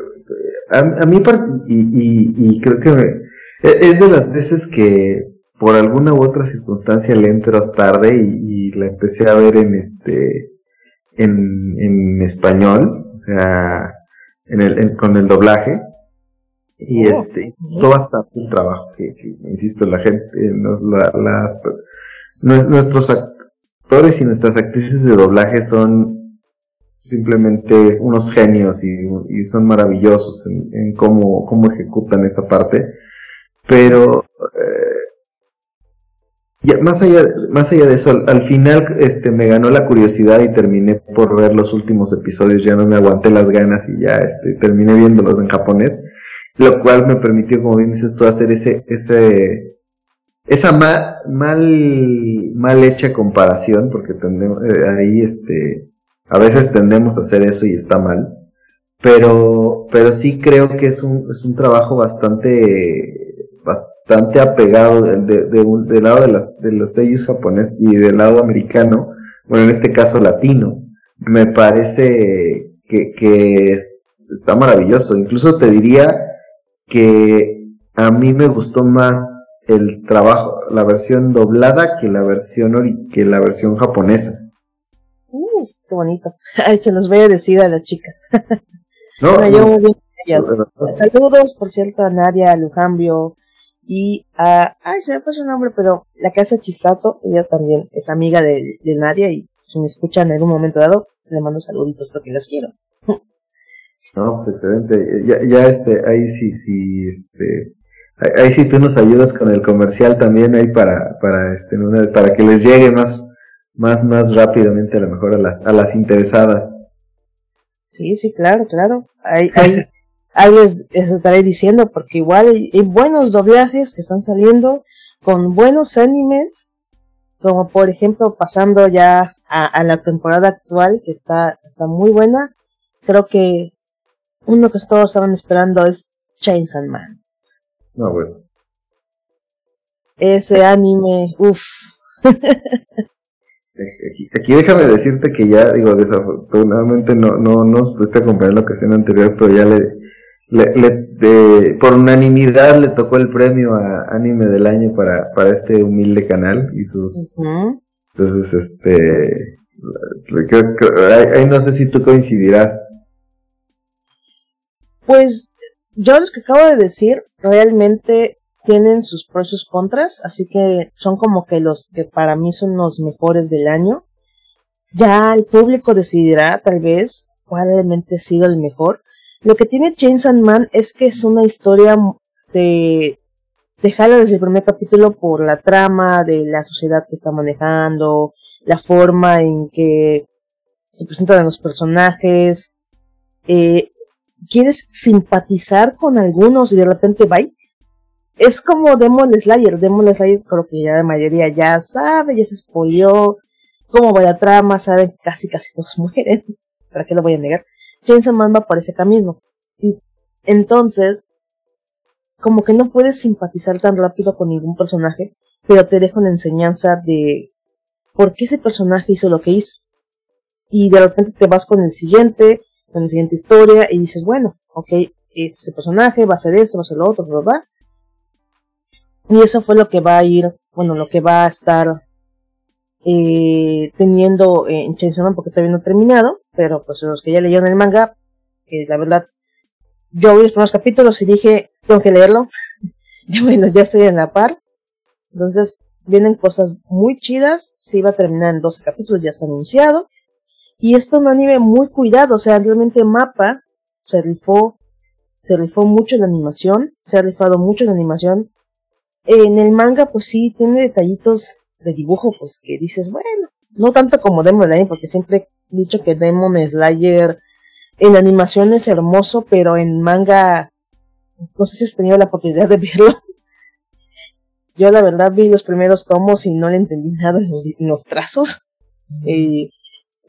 a, mí y, y, creo que e, es de las veces que por alguna u otra circunstancia le entro tarde y, la empecé a ver en este en, en español, o sea, en el, con el doblaje y oh, este todo bastante el trabajo que, insisto la gente las nuestros actores y nuestras actrices de doblaje son simplemente unos genios y, son maravillosos en, cómo, cómo ejecutan esa parte. Pero eh, más allá más allá de eso al, final este me ganó la curiosidad y terminé por ver los últimos episodios. Ya no me aguanté las ganas y ya este terminé viéndolos en japonés lo cual me permitió, como bien dices tú, hacer ese, ese, esa mal, mal, hecha comparación, porque tendemos, eh, ahí este, a veces tendemos a hacer eso y está mal, pero, pero sí creo que es un, es un trabajo bastante, bastante apegado de, del lado de, las, de los sellos japoneses y del lado americano, bueno, en este caso latino, me parece que, que está maravilloso. Incluso te diría que a mí me gustó más el trabajo, la versión doblada que la versión que la versión japonesa. Uh, qué bonito. <laughs> Ay, se los voy a decir a las chicas. <laughs> no, yo muy bien ellas. Saludos, por cierto, a Nadia, a Lujambio y a, ay, se me pasó el nombre, pero la casa Chisato, ella también es amiga de, de Nadia y si me escuchan en algún momento dado, le mando saluditos porque las quiero. <laughs> No, pues excelente. Ya, ya este, ahí sí, sí, este, ahí sí tú nos ayudas con el comercial también ahí para, para este, para que les llegue más, más, más rápidamente a lo mejor a, la, a las interesadas. Sí, sí, claro, claro. Ahí, ahí, <laughs> ahí les, estaré diciendo porque igual hay, buenos doblajes que están saliendo con buenos animes, como por ejemplo pasando ya a, a la temporada actual que está, está muy buena. Creo que uno que todos estaban esperando es Chainsaw Man. No, bueno. Ese anime, uff. <laughs> Aquí, déjame decirte que ya, digo, desafortunadamente no, no nos pudiste acompañar la ocasión anterior, pero ya le, le, por unanimidad le tocó el premio a anime del año para, para este humilde canal y sus, entonces, este, ahí no sé si tú coincidirás pues yo los que acabo de decir realmente tienen sus pros y sus contras, así que son como que los que para mí son los mejores del año. Ya el público decidirá tal vez cuál realmente ha sido el mejor. Lo que tiene Chainsaw Man es que es una historia de dejarla desde el primer capítulo por la trama de la sociedad que está manejando, la forma en que se presentan los personajes, eh, quieres simpatizar con algunos y de repente va es como Demon Slayer. Demon Slayer creo que ya la mayoría ya sabe, ya se spoileó cómo va la trama, saben casi casi todos <laughs> mueren. ¿Para qué lo voy a negar? Chainsaw Man va por ese camino. Y entonces, como que no puedes simpatizar tan rápido con ningún personaje, pero te deja una enseñanza de por qué ese personaje hizo lo que hizo. Y de repente te vas con el siguiente, con la siguiente historia y dices, bueno, ok, este personaje va a ser esto, va a ser lo otro, ¿verdad? Y eso fue lo que va a ir, bueno, lo que va a estar eh, teniendo en Chainsaw Man porque todavía no he terminado, pero pues los que ya leyeron el manga, que la verdad, yo vi los primeros capítulos y dije, tengo que leerlo. <laughs> bueno, ya estoy en la par. Entonces, vienen cosas muy chidas. Se iba a terminar en 12 capítulos, ya está anunciado. Y esto un anime muy cuidado, o sea, realmente Mapa se rifó, se rifó mucho la animación, se ha rifado mucho la animación. En el manga, pues sí, tiene detallitos de dibujo, pues que dices, bueno, No tanto como Demon Slayer, porque siempre he dicho que Demon Slayer en animación es hermoso, pero en manga, no sé si has tenido la oportunidad de verlo. <laughs> Yo la verdad vi los primeros tomos y no le entendí nada en los, trazos. Eh,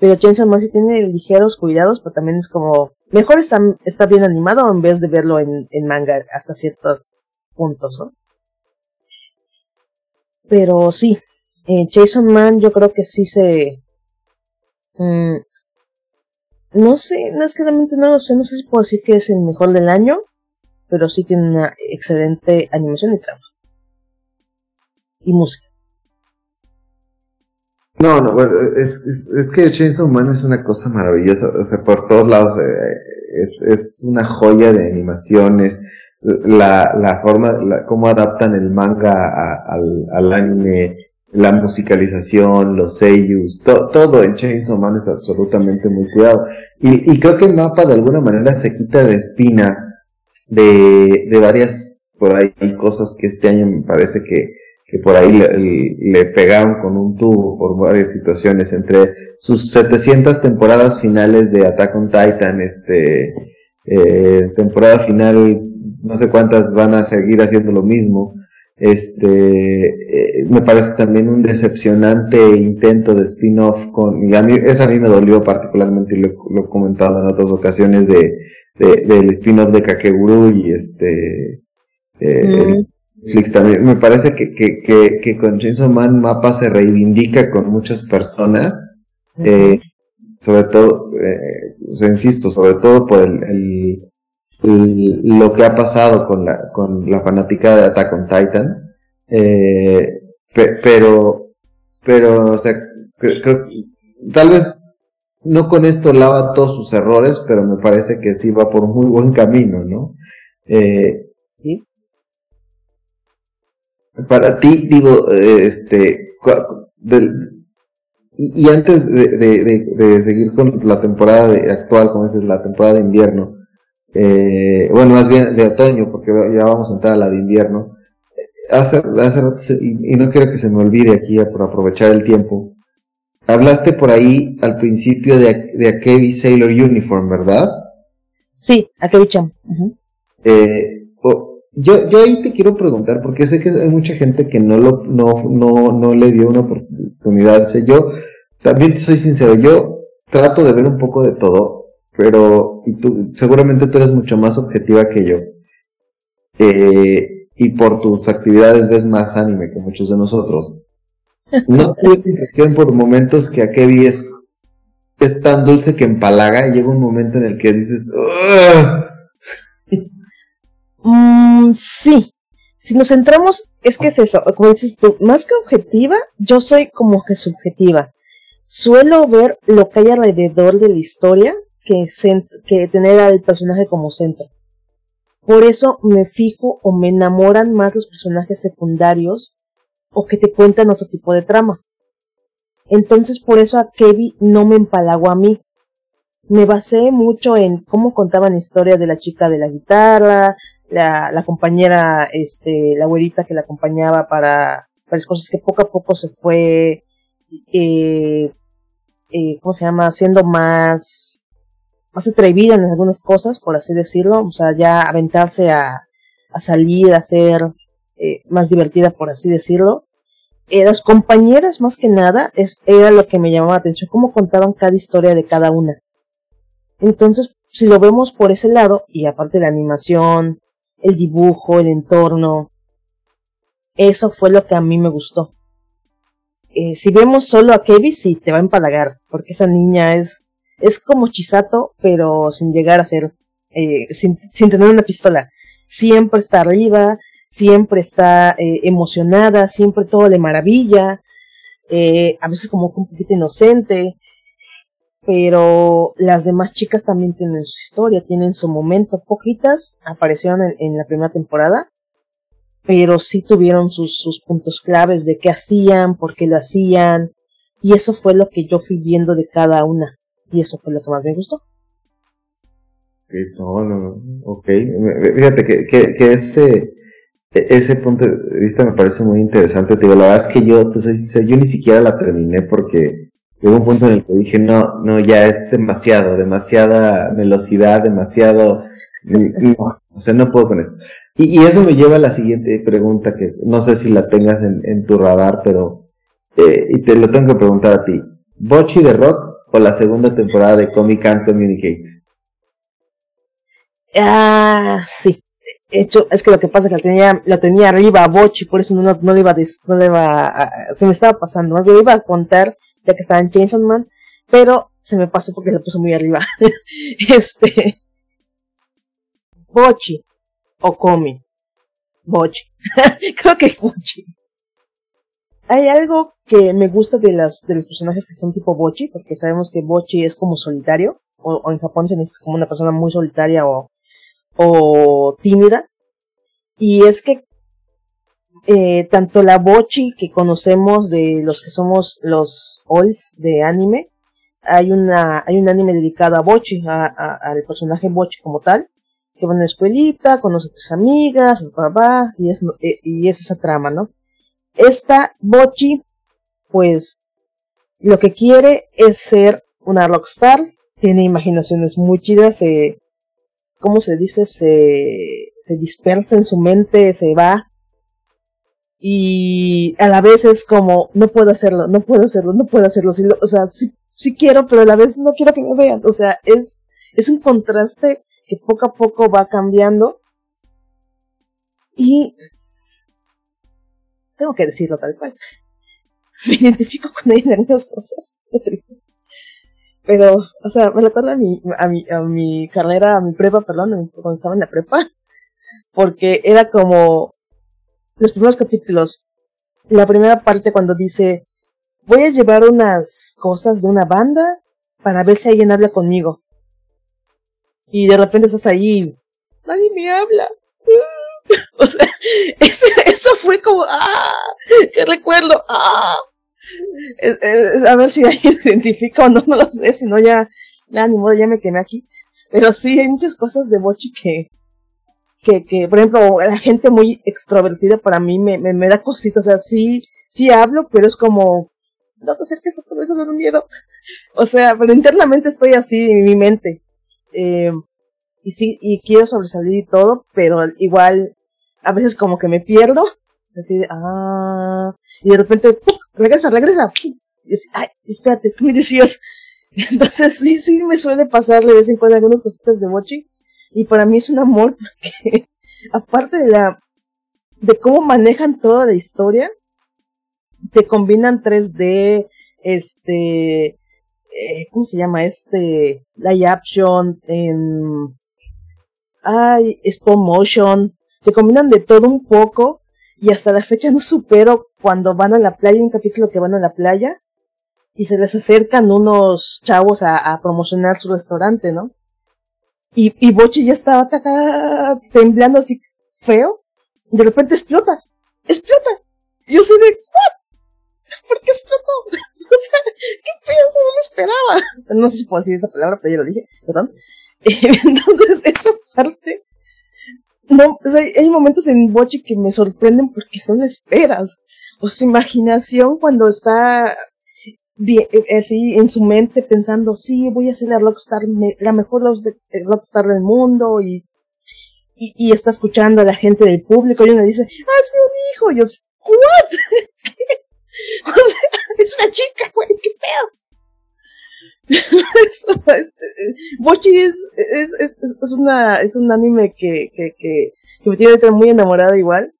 pero Chainsaw Man sí tiene ligeros cuidados, pero también es como, mejor está, está bien animado en vez de verlo en, en manga hasta ciertos puntos, ¿no? Pero sí, eh, Jason Man yo creo que sí se... Mm, no sé, no es que realmente no lo sé, no sé si puedo decir que es el mejor del año, pero sí tiene una excelente animación y trama. Y música. No, no, bueno, es, es, que Chainsaw Man es una cosa maravillosa, o sea, por todos lados eh, es, es una joya de animaciones, la, la forma, la, cómo adaptan el manga al, al anime, la musicalización, los seiyus, todo en Chainsaw Man es absolutamente muy cuidado. Y, y, creo que el mapa de alguna manera se quita de espina de, de varias por ahí cosas que este año me parece que, que por ahí le, le, pegaron con un tubo por varias situaciones entre sus 700 temporadas finales de Attack on Titan, este, eh, temporada final, no sé cuántas van a seguir haciendo lo mismo este, eh, me parece también un decepcionante intento de spin-off con, y a mí, eso a mí me dolió particularmente y lo, he comentado en otras ocasiones de, del spin-off de Kakeguru y este, eh, Netflix también. Me parece que, que, que, que con Chainsaw Man Mapa se reivindica con muchas personas, eh, sobre todo, eh, insisto, sobre todo por el lo que ha pasado con la, con la fanática de Attack on Titan. Eh, pero, pero, o sea, creo, tal vez no con esto lava todos sus errores, pero me parece que sí va por un muy buen camino, ¿no? Eh, Para ti, digo, este, y, antes de, de, de, seguir con la temporada actual, como es la temporada de invierno, eh, bueno, más bien de otoño, porque ya vamos a entrar a la de invierno. Hace, hace y, no quiero que se me olvide aquí por aprovechar el tiempo. Hablaste por ahí al principio de, de Akebi Sailor Uniform, ¿verdad? Sí, Akebi Cham. eh, yo, yo ahí te quiero preguntar, porque sé que hay mucha gente que no, lo, no, no, no le dio una oportunidad. yo también te soy sincero, yo trato de ver un poco de todo pero y tú, seguramente tú eres mucho más objetiva que yo. Eh, y por tus actividades ves más anime que muchos de nosotros. No <laughs> tuve la impresión por momentos que Akebi es, es tan dulce que empalaga y llega un momento en el que dices, mm, sí. Si nos centramos, es que es eso, como dices tú, más que objetiva, yo soy como que subjetiva. Suelo ver lo que hay alrededor de la historia que, que tener al personaje como centro. Por eso me fijo o me enamoran más los personajes secundarios o que te cuentan otro tipo de trama. Entonces por eso a Kevin no me empalagó a mí. Me basé mucho en cómo contaban historias de la chica de la guitarra, la, la compañera, este, la abuelita que la acompañaba para varias cosas que poco a poco se fue, eh, eh, ¿cómo se llama? Haciendo más más atrevida en algunas cosas, por así decirlo, o sea, ya aventarse a, a salir, a ser eh, más divertida, por así decirlo. Eh, las compañeras, más que nada, es, era lo que me llamaba la atención, cómo contaban cada historia de cada una. Entonces, si lo vemos por ese lado, y aparte la animación, el dibujo, el entorno, eso fue lo que a mí me gustó. Eh, si vemos solo a Kevin, sí, te va a empalagar, porque esa niña es es como Chisato, pero sin llegar a ser, eh, sin, sin, tener una pistola. Siempre está arriba, siempre está eh, emocionada, siempre todo le maravilla, eh, a veces como un poquito inocente, pero las demás chicas también tienen su historia, tienen su momento. Poquitas aparecieron en, en la primera temporada, pero sí tuvieron sus, sus puntos claves de qué hacían, por qué lo hacían, y eso fue lo que yo fui viendo de cada una. Y eso fue lo que más me gustó. No, no, ok. Fíjate que, que, ese, ese punto de vista me parece muy interesante. Te digo, la verdad es que yo, yo ni siquiera la terminé porque llegó un punto en el que dije, no, no, ya es demasiado, demasiada velocidad, demasiado, o sea, no puedo con esto. Y, y, eso me lleva a la siguiente pregunta que no sé si la tengas en, en tu radar, pero, eh, y te lo tengo que preguntar a ti. ¿Bochi de Rock o la segunda temporada de Comic Can't Communicate? Ah, sí. Hecho, es que lo que pasa es que la tenía, la tenía arriba a Bochi, por eso no, no, le iba a, no le iba a, se me estaba pasando, ¿no? Yo iba a contar ya que estaba en Chainsaw Man, pero se me pasó porque la puso muy arriba. <laughs> este, Bochi o Komi. Bochi. <laughs> Creo que Bochi. Hay algo que me gusta de los personajes que son tipo Bochi, porque sabemos que Bochi es como solitario, o, en Japón significa como una persona muy solitaria o, o tímida. Y es que eh, tanto la Bochi que conocemos de los que somos los old de anime, hay una hay un anime dedicado a Bochi, a, al personaje Bochi como tal, que va a la escuelita, conoce a sus amigas, papá, y es, eh, y es esa trama, ¿no? Esta Bochi, pues, lo que quiere es ser una rockstar, tiene imaginaciones muy chidas, se, ¿cómo se dice? Se, se dispersa en su mente, se va, y a la vez es como, no puedo hacerlo, no puedo hacerlo, no puedo hacerlo, o sea, sí, sí quiero, pero a la vez no quiero que me vean, o sea, es, es un contraste que poco a poco va cambiando. Y tengo que decirlo tal cual. <laughs> Me identifico con ella en algunas cosas. Qué triste. Pero, o sea, me recuerda a mi, a mi, a mi carrera, a mi prepa, perdón, cuando estaba en la prepa. Porque era como los primeros capítulos. La primera parte cuando dice, voy a llevar unas cosas de una banda para ver si alguien habla conmigo y de repente estás ahí, nadie me habla. <laughs> o sea, <laughs> eso fue como, ¡ah! ¡Qué recuerdo! <laughs> ¡ah! a ver si alguien identifica o no, no lo sé, si no ya, ya ni modo, ya me quemé aquí. Pero sí, hay muchas cosas de Bochi que, que, que, por ejemplo, la gente muy extrovertida para mí me, me, me da cositas, o sea, sí, sí hablo, pero es como, no te acerques a todo eso de un miedo. <laughs> O sea, pero internamente estoy así en mi mente. Eh, y sí, y quiero sobresalir y todo, pero igual a veces como que me pierdo, así de, ah, y de repente, regresa, regresa, y así, ay, espérate, ¿qué me decías? <laughs> Entonces sí, sí me suele pasar de vez en cuando algunas cositas de Mochi, y para mí es un amor <laughs> porque, aparte de la, de cómo manejan toda la historia, te combinan 3D, este, eh, ¿cómo se llama? Este, live action, en, ay, stop motion, se combinan de todo un poco, y hasta la fecha no supero cuando van a la playa, un capítulo que van a la playa, y se les acercan unos chavos a, promocionar su restaurante, ¿no? Y, y Bochi ya estaba acá temblando así feo, de repente explota, explota. Yo soy de, ¿what? ¿Por qué explotó? <laughs> O sea, ¿qué peso? No me esperaba. No sé si puedo decir esa palabra, pero ya lo dije, perdón. <laughs> Entonces, esa parte, no, o sea, hay momentos en Bochi que me sorprenden porque no lo esperas. O su imaginación cuando está eh, así en su mente pensando, sí, voy a ser la rockstar, la mejor rockstar del mundo y, y, está escuchando a la gente del público y uno dice, es mi hijo. Y yo, ¿what? <laughs> o sea, es una chica, güey, qué pedo. <laughs> Bochi es, es, es, es, una, es un anime que, que, que, que me tiene muy enamorada igual.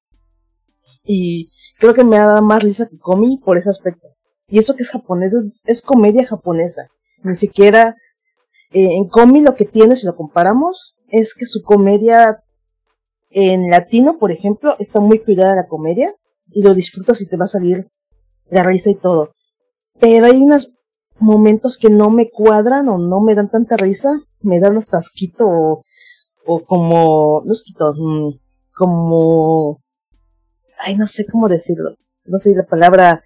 Y creo que me ha dado más risa que Komi por ese aspecto. Y eso que es japonés, es, comedia japonesa. Ni siquiera eh, en Komi lo que tiene, si lo comparamos, es que su comedia en latino, por ejemplo, está muy cuidada la comedia y lo disfrutas y te va a salir la risa y todo. Pero hay unas momentos que no me cuadran o no me dan tanta risa, me dan hasta asquito o, o como, no asquito, mm, como, ay, no sé cómo decirlo, no sé la palabra,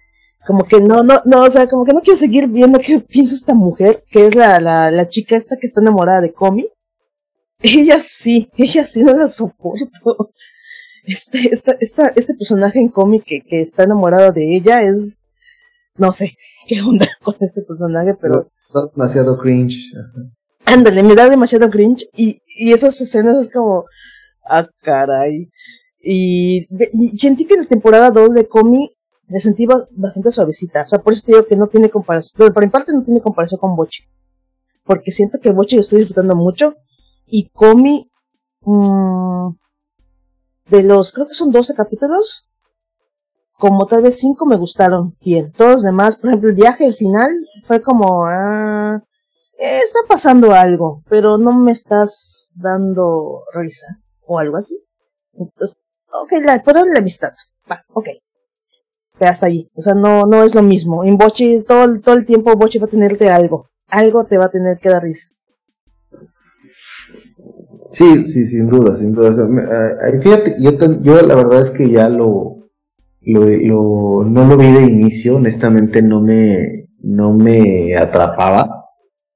como que no, no, no, o sea, como que no quiero seguir viendo qué piensa esta mujer, que es la, la, la chica esta que está enamorada de Comi. Ella sí, ella sí no la soporto. Este, esta, esta, este personaje en Comi que, que está enamorado de ella es, no sé, qué onda <laughs> con ese personaje, pero... demasiado cringe. Ándale, me da demasiado cringe y, y esas escenas es como, ah, caray. Y, sentí que en la temporada 2 de Comi me sentí bastante suavecita. O sea, por eso te digo que no tiene comparación. Pero por mi parte no tiene comparación con Bochi. Porque siento que Bochi lo estoy disfrutando mucho. Y Comi, mmm, de los, creo que son 12 capítulos, como tal vez 5 me gustaron bien. Todos los demás, por ejemplo, el viaje, el final, fue como, ah, eh, está pasando algo, pero no me estás dando risa o algo así. Entonces, ok, la, puedo la amistad. Va, ok. Hasta ahí. O sea, no, no es lo mismo. En Bochi, todo, todo el tiempo Bochi va a tenerte algo. Algo te va a tener que dar risa. Sí, sí, sin duda, sin duda. fíjate, yo, yo la verdad es que ya lo, lo, lo, no lo vi de inicio, honestamente no me, no me atrapaba.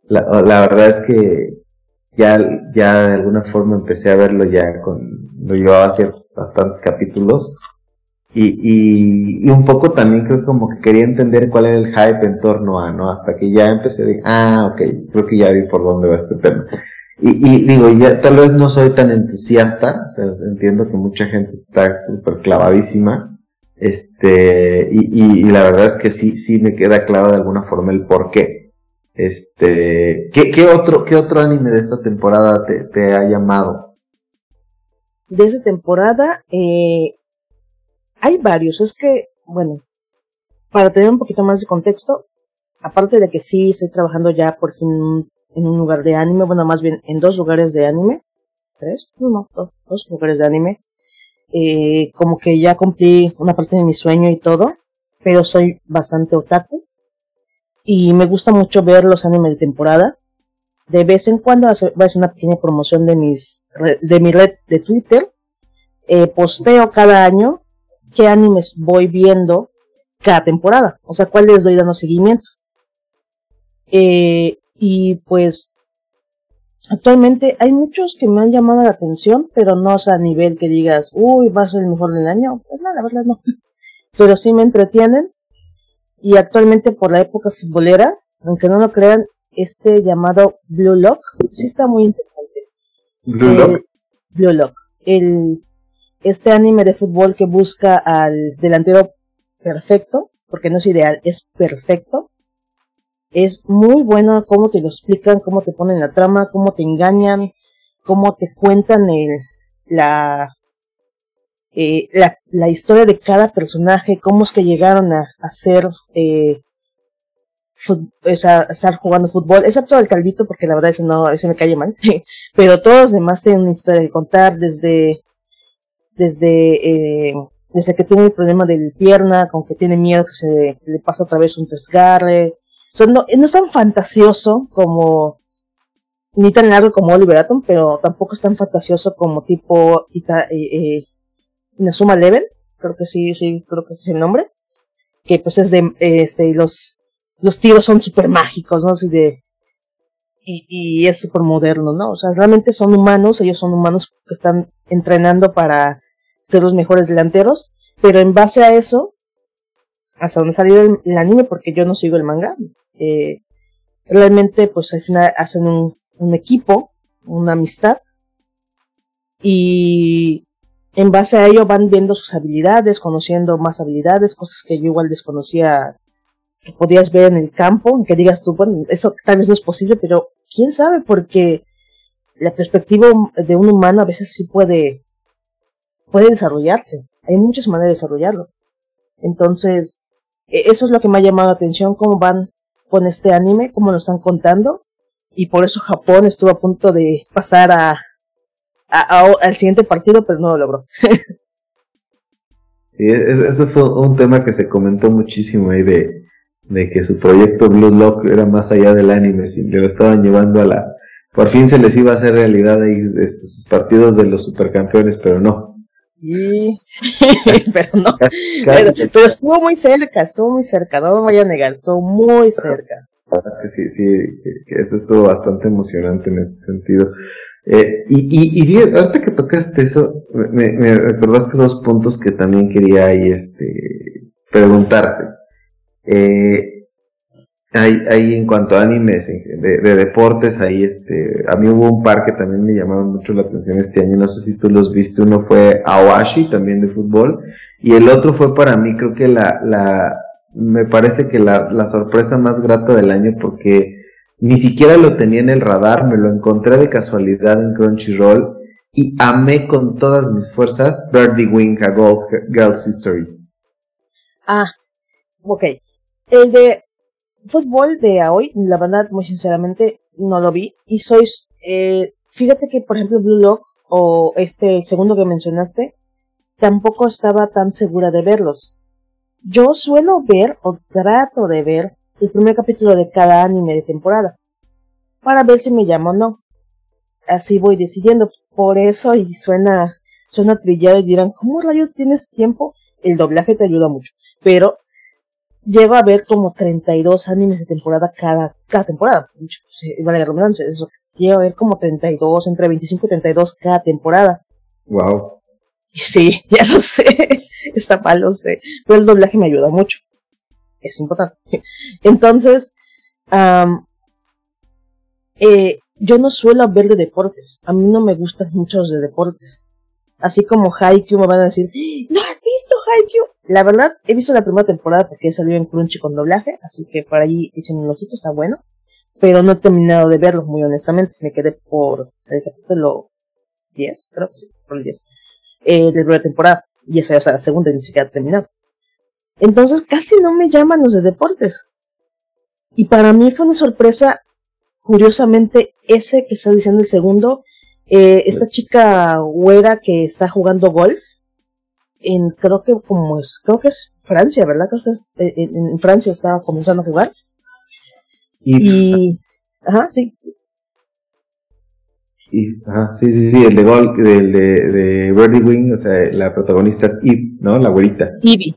La, la verdad es que ya, ya de alguna forma empecé a verlo ya con, lo llevaba a hacer bastantes capítulos. Y, y, y, un poco también creo como que quería entender cuál era el hype en torno a, ¿no? Hasta que ya empecé a decir, ah, ok, creo que ya vi por dónde va este tema. Y, y digo, ya tal vez no soy tan entusiasta, o sea, entiendo que mucha gente está súper clavadísima, este, y, y, la verdad es que sí, sí me queda claro de alguna forma el por qué. Este, ¿qué, qué otro, qué otro anime de esta temporada te, te ha llamado? De esta temporada, eh, hay varios, es que, bueno, para tener un poquito más de contexto, aparte de que sí estoy trabajando ya por fin en un lugar de anime, bueno, más bien en dos lugares de anime, tres, no, dos, dos lugares de anime, eh, como que ya cumplí una parte de mi sueño y todo, pero soy bastante otaku y me gusta mucho ver los animes de temporada. De vez en cuando voy a hacer una pequeña promoción de mis de mi red de Twitter. Eh, posteo cada año qué animes voy viendo cada temporada, o sea, cuál les doy dando seguimiento. Eh, y pues actualmente hay muchos que me han llamado la atención, pero no a nivel que digas, uy, va a ser el mejor del año. Pues no, la verdad no. <laughs> Pero sí me entretienen. Y actualmente por la época futbolera, aunque no lo crean, este llamado Blue Lock sí está muy interesante. Blue Lock. Blue Lock. El, este anime de fútbol que busca al delantero perfecto, porque no es ideal, es perfecto. Es muy bueno cómo te lo explican, cómo te ponen la trama, cómo te engañan, cómo te cuentan el, la, eh, la, historia de cada personaje, cómo es que llegaron a, a ser, eh, a estar jugando fútbol, excepto el calvito, porque la verdad ese no, ese me cae mal, <laughs> pero todos los demás tienen una historia que contar, desde desde, eh, desde que tiene el problema del pierna, con que tiene miedo que se le pase otra vez un desgarre. O no, no es tan fantasioso como, ni tan largo como Oliver Atom, pero tampoco es tan fantasioso como tipo Ita, eh, eh, Inazuma Level, creo que sí, sí, creo que es el nombre, que pues es de, este, los, los tiros son super mágicos, ¿no? Así de, y, y es súper moderno, ¿no? O sea, realmente son humanos, ellos son humanos que están entrenando para ser los mejores delanteros, pero en base a eso, hasta donde salió el, anime, porque yo no sigo el manga, eh, realmente pues al final hacen un, un equipo, una amistad, y en base a ello van viendo sus habilidades, conociendo más habilidades, cosas que yo igual desconocía que podías ver en el campo, en que digas tú, bueno, eso tal vez no es posible, pero quién sabe, porque la perspectiva de un humano a veces sí puede, puede desarrollarse. Hay muchas maneras de desarrollarlo. Entonces, e, eso es lo que me ha llamado la atención, cómo van con este anime, cómo lo están contando. Y por eso Japón estuvo a punto de pasar a, al siguiente partido, pero no lo logró. <laughs> sí, ese fue un tema que se comentó muchísimo ahí de, de que su proyecto Blue Lock era más allá del anime, si lo estaban llevando a la... Por fin se les iba a hacer realidad ahí este, sus partidos de los supercampeones, pero no. Sí, <laughs> pero no. Pero, estuvo muy cerca, estuvo muy cerca, no me voy a negar, estuvo muy cerca. La verdad es que sí, sí, que eso estuvo bastante emocionante en ese sentido. Eh, y, y, y ahorita que tocaste eso, me, me recordaste dos puntos que también quería ahí este, preguntarte. Eh, Ahí, en cuanto a animes de, deportes, ahí este, a mí hubo un par que también me llamaron mucho la atención este año, no sé si tú los viste, uno fue Awashi, también de fútbol, y el otro fue para mí creo que la, la, me parece que la, la sorpresa más grata del año porque ni siquiera lo tenía en el radar, me lo encontré de casualidad en Crunchyroll y amé con todas mis fuerzas Birdie Wing a Golf Girl's History. Ah, ok. El de fútbol de hoy, la verdad, muy sinceramente, no lo vi. Y sois, eh, fíjate que, por ejemplo, Blue Lock o este segundo que mencionaste, tampoco estaba tan segura de verlos. Yo suelo ver o trato de ver el primer capítulo de cada anime de temporada para ver si me llamo o no. Así voy decidiendo. Por eso, y suena, suena trillado y dirán, ¿cómo rayos tienes tiempo? El doblaje te ayuda mucho. Pero llego a ver como 32 animes de temporada cada, cada temporada. Vale la redundancia, eso. Llego a ver como 32, entre 25 y 32 cada temporada. Wow. Sí, <laughs> ya lo sé. Está mal, lo sé. Pero el doblaje me ayuda mucho. Es importante. Entonces, eh, yo no suelo ver de deportes. A mí no me gustan mucho los de deportes. Así como Haikyuu me van a decir, ¿no has visto Haikyuu? La verdad, he visto la primera temporada porque salió en Crunchy con doblaje, así que por ahí echen un ojito, está bueno. Pero no he terminado de verlo, muy honestamente. Me quedé por el capítulo 10, creo que sí, por el 10. Eh, de la primera temporada. Y esa es la segunda, ni siquiera ha terminado. Entonces casi no me llaman los de deportes. Y para mí fue una sorpresa, curiosamente, ese que está diciendo el segundo, eh, esta chica güera que está jugando golf, en creo que como es, creo que es Francia, ¿verdad? Creo que eh, en, Francia estaba comenzando a jugar. Y, <laughs> ajá, sí. Y, ajá, sí, sí, sí, el de golf, el de, de Birdie Wing, o sea, la protagonista es Eve, ¿no? La güerita. Ivy,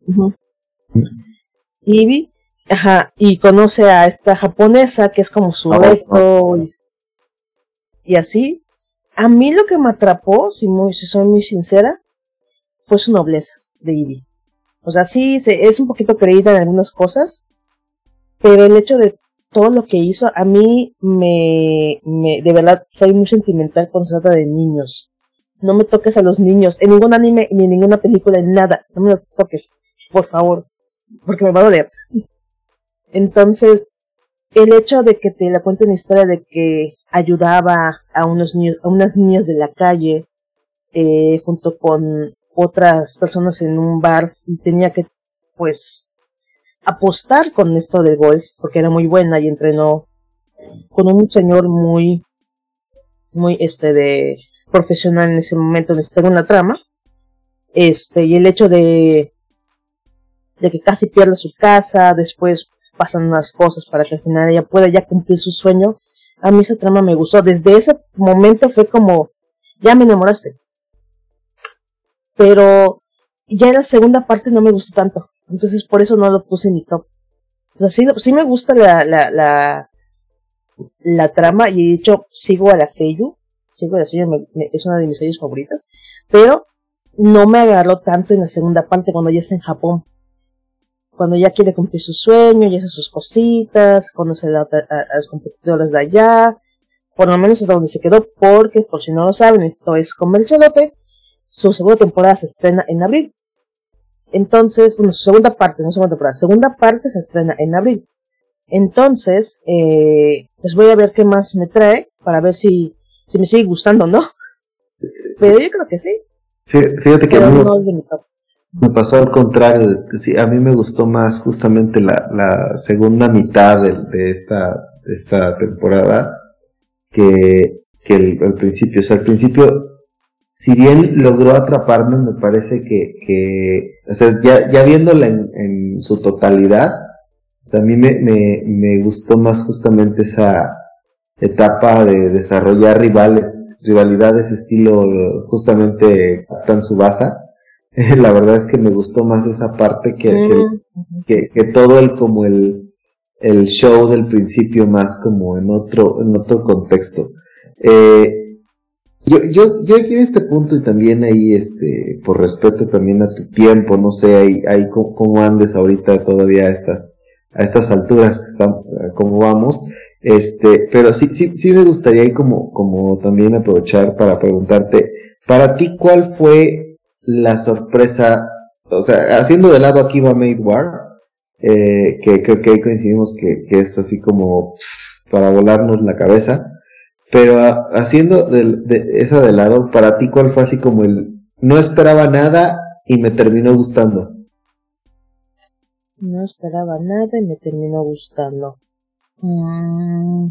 Ivy, ajá, y conoce a esta japonesa que es como su reto y, así. A mí lo que me atrapó, si, muy, si soy muy sincera, fue su nobleza de Ivy. O sea, sí, se, es un poquito creída en algunas cosas, pero el hecho de todo lo que hizo, a mí me, me, de verdad, soy muy sentimental cuando se trata de niños. No me toques a los niños, en ningún anime, ni en ninguna película, en nada. No me lo toques, por favor, porque me va a doler. Entonces, el hecho de que te la cuenten la historia de que ayudaba a unos niños, a unas niñas de la calle, eh, junto con otras personas en un bar y tenía que, pues, apostar con esto de golf, porque era muy buena y entrenó con un señor muy, muy, este, de profesional en ese momento en la trama, este, y el hecho de, de que casi pierde su casa, después pasan unas cosas para que al final ella pueda ya cumplir su sueño, a mí esa trama me gustó, desde ese momento fue como, ya me enamoraste, pero ya en la segunda parte no me gustó tanto. Entonces por eso no lo puse en top. O sea, sí, sí me gusta la, la, la, trama y de hecho sigo a la Seiyu. Sigo a la Seiyu, es una de mis series favoritas. Pero no me agarró tanto en la segunda parte cuando ya está en Japón. Cuando ya quiere cumplir su sueño, ya hace sus cositas, conoce a, a, los competidores de allá. Por lo menos hasta donde se quedó, porque por si no lo saben, esto es comercialote su segunda temporada se estrena en abril. Entonces, bueno, su segunda parte, no segunda temporada, segunda parte se estrena en abril. Entonces, eh, pues voy a ver qué más me trae para ver si, si me sigue gustando o no. Pero yo creo que sí. Fíjate que a mí me pasó al contrario. Sí, a mí me gustó más justamente la, la segunda mitad de, de esta, de esta temporada que, que el, el principio. O sea, al principio si bien logró atraparme, me parece que, que o sea, ya, ya viéndola en, en su totalidad, o sea, a mí me, me, me gustó más justamente esa etapa de desarrollar rivales, rivalidades estilo justamente Captain Subasa. <laughs> La verdad es que me gustó más esa parte que, mm. que, que, todo el como el, el show del principio más como en otro, en otro contexto. Eh, yo, yo, yo aquí en este punto y también ahí, este, por respeto también a tu tiempo, no sé, ahí, ahí cómo, andes ahorita todavía estás, a estas alturas que están, eh, como vamos. Este, pero sí, sí, sí me gustaría ahí como, como también aprovechar para preguntarte, para ti, ¿cuál fue la sorpresa? O sea, haciendo de lado aquí va Made War, eh, que creo que ahí coincidimos que, que es así como para volarnos la cabeza. Pero haciendo de, esa de lado, para ti, ¿cuál fue así como el no esperaba nada y me terminó gustando? No esperaba nada y me terminó gustando. Mm.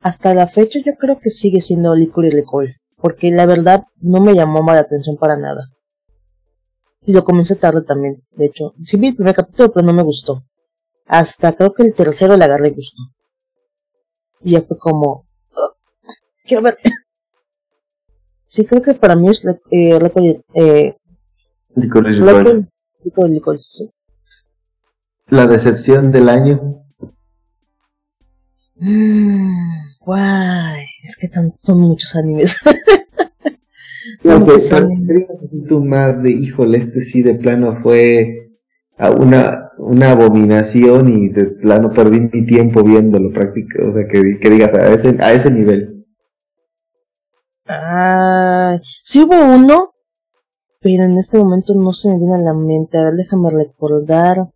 Hasta la fecha yo creo que sigue siendo Licor y Licor, porque la verdad no me llamó la atención para nada. Y lo comencé tarde también, de hecho. Sí vi el primer capítulo, pero no me gustó. Hasta creo que el tercero le agarré gusto. Y ya fue como... Oh, quiero ver. <laughs> sí, creo que para mí es eh, eh, La decepción del año. <sighs> Guay, es que son muchos animes. no, tú más de, híjole, este sí de plano fue a una, una abominación y de plano perdí mi tiempo viéndolo práctico, o sea, que, que digas a ese, a ese nivel. Ah, sí hubo uno, pero en este momento no se me viene a la mente, a ver, déjame recordar,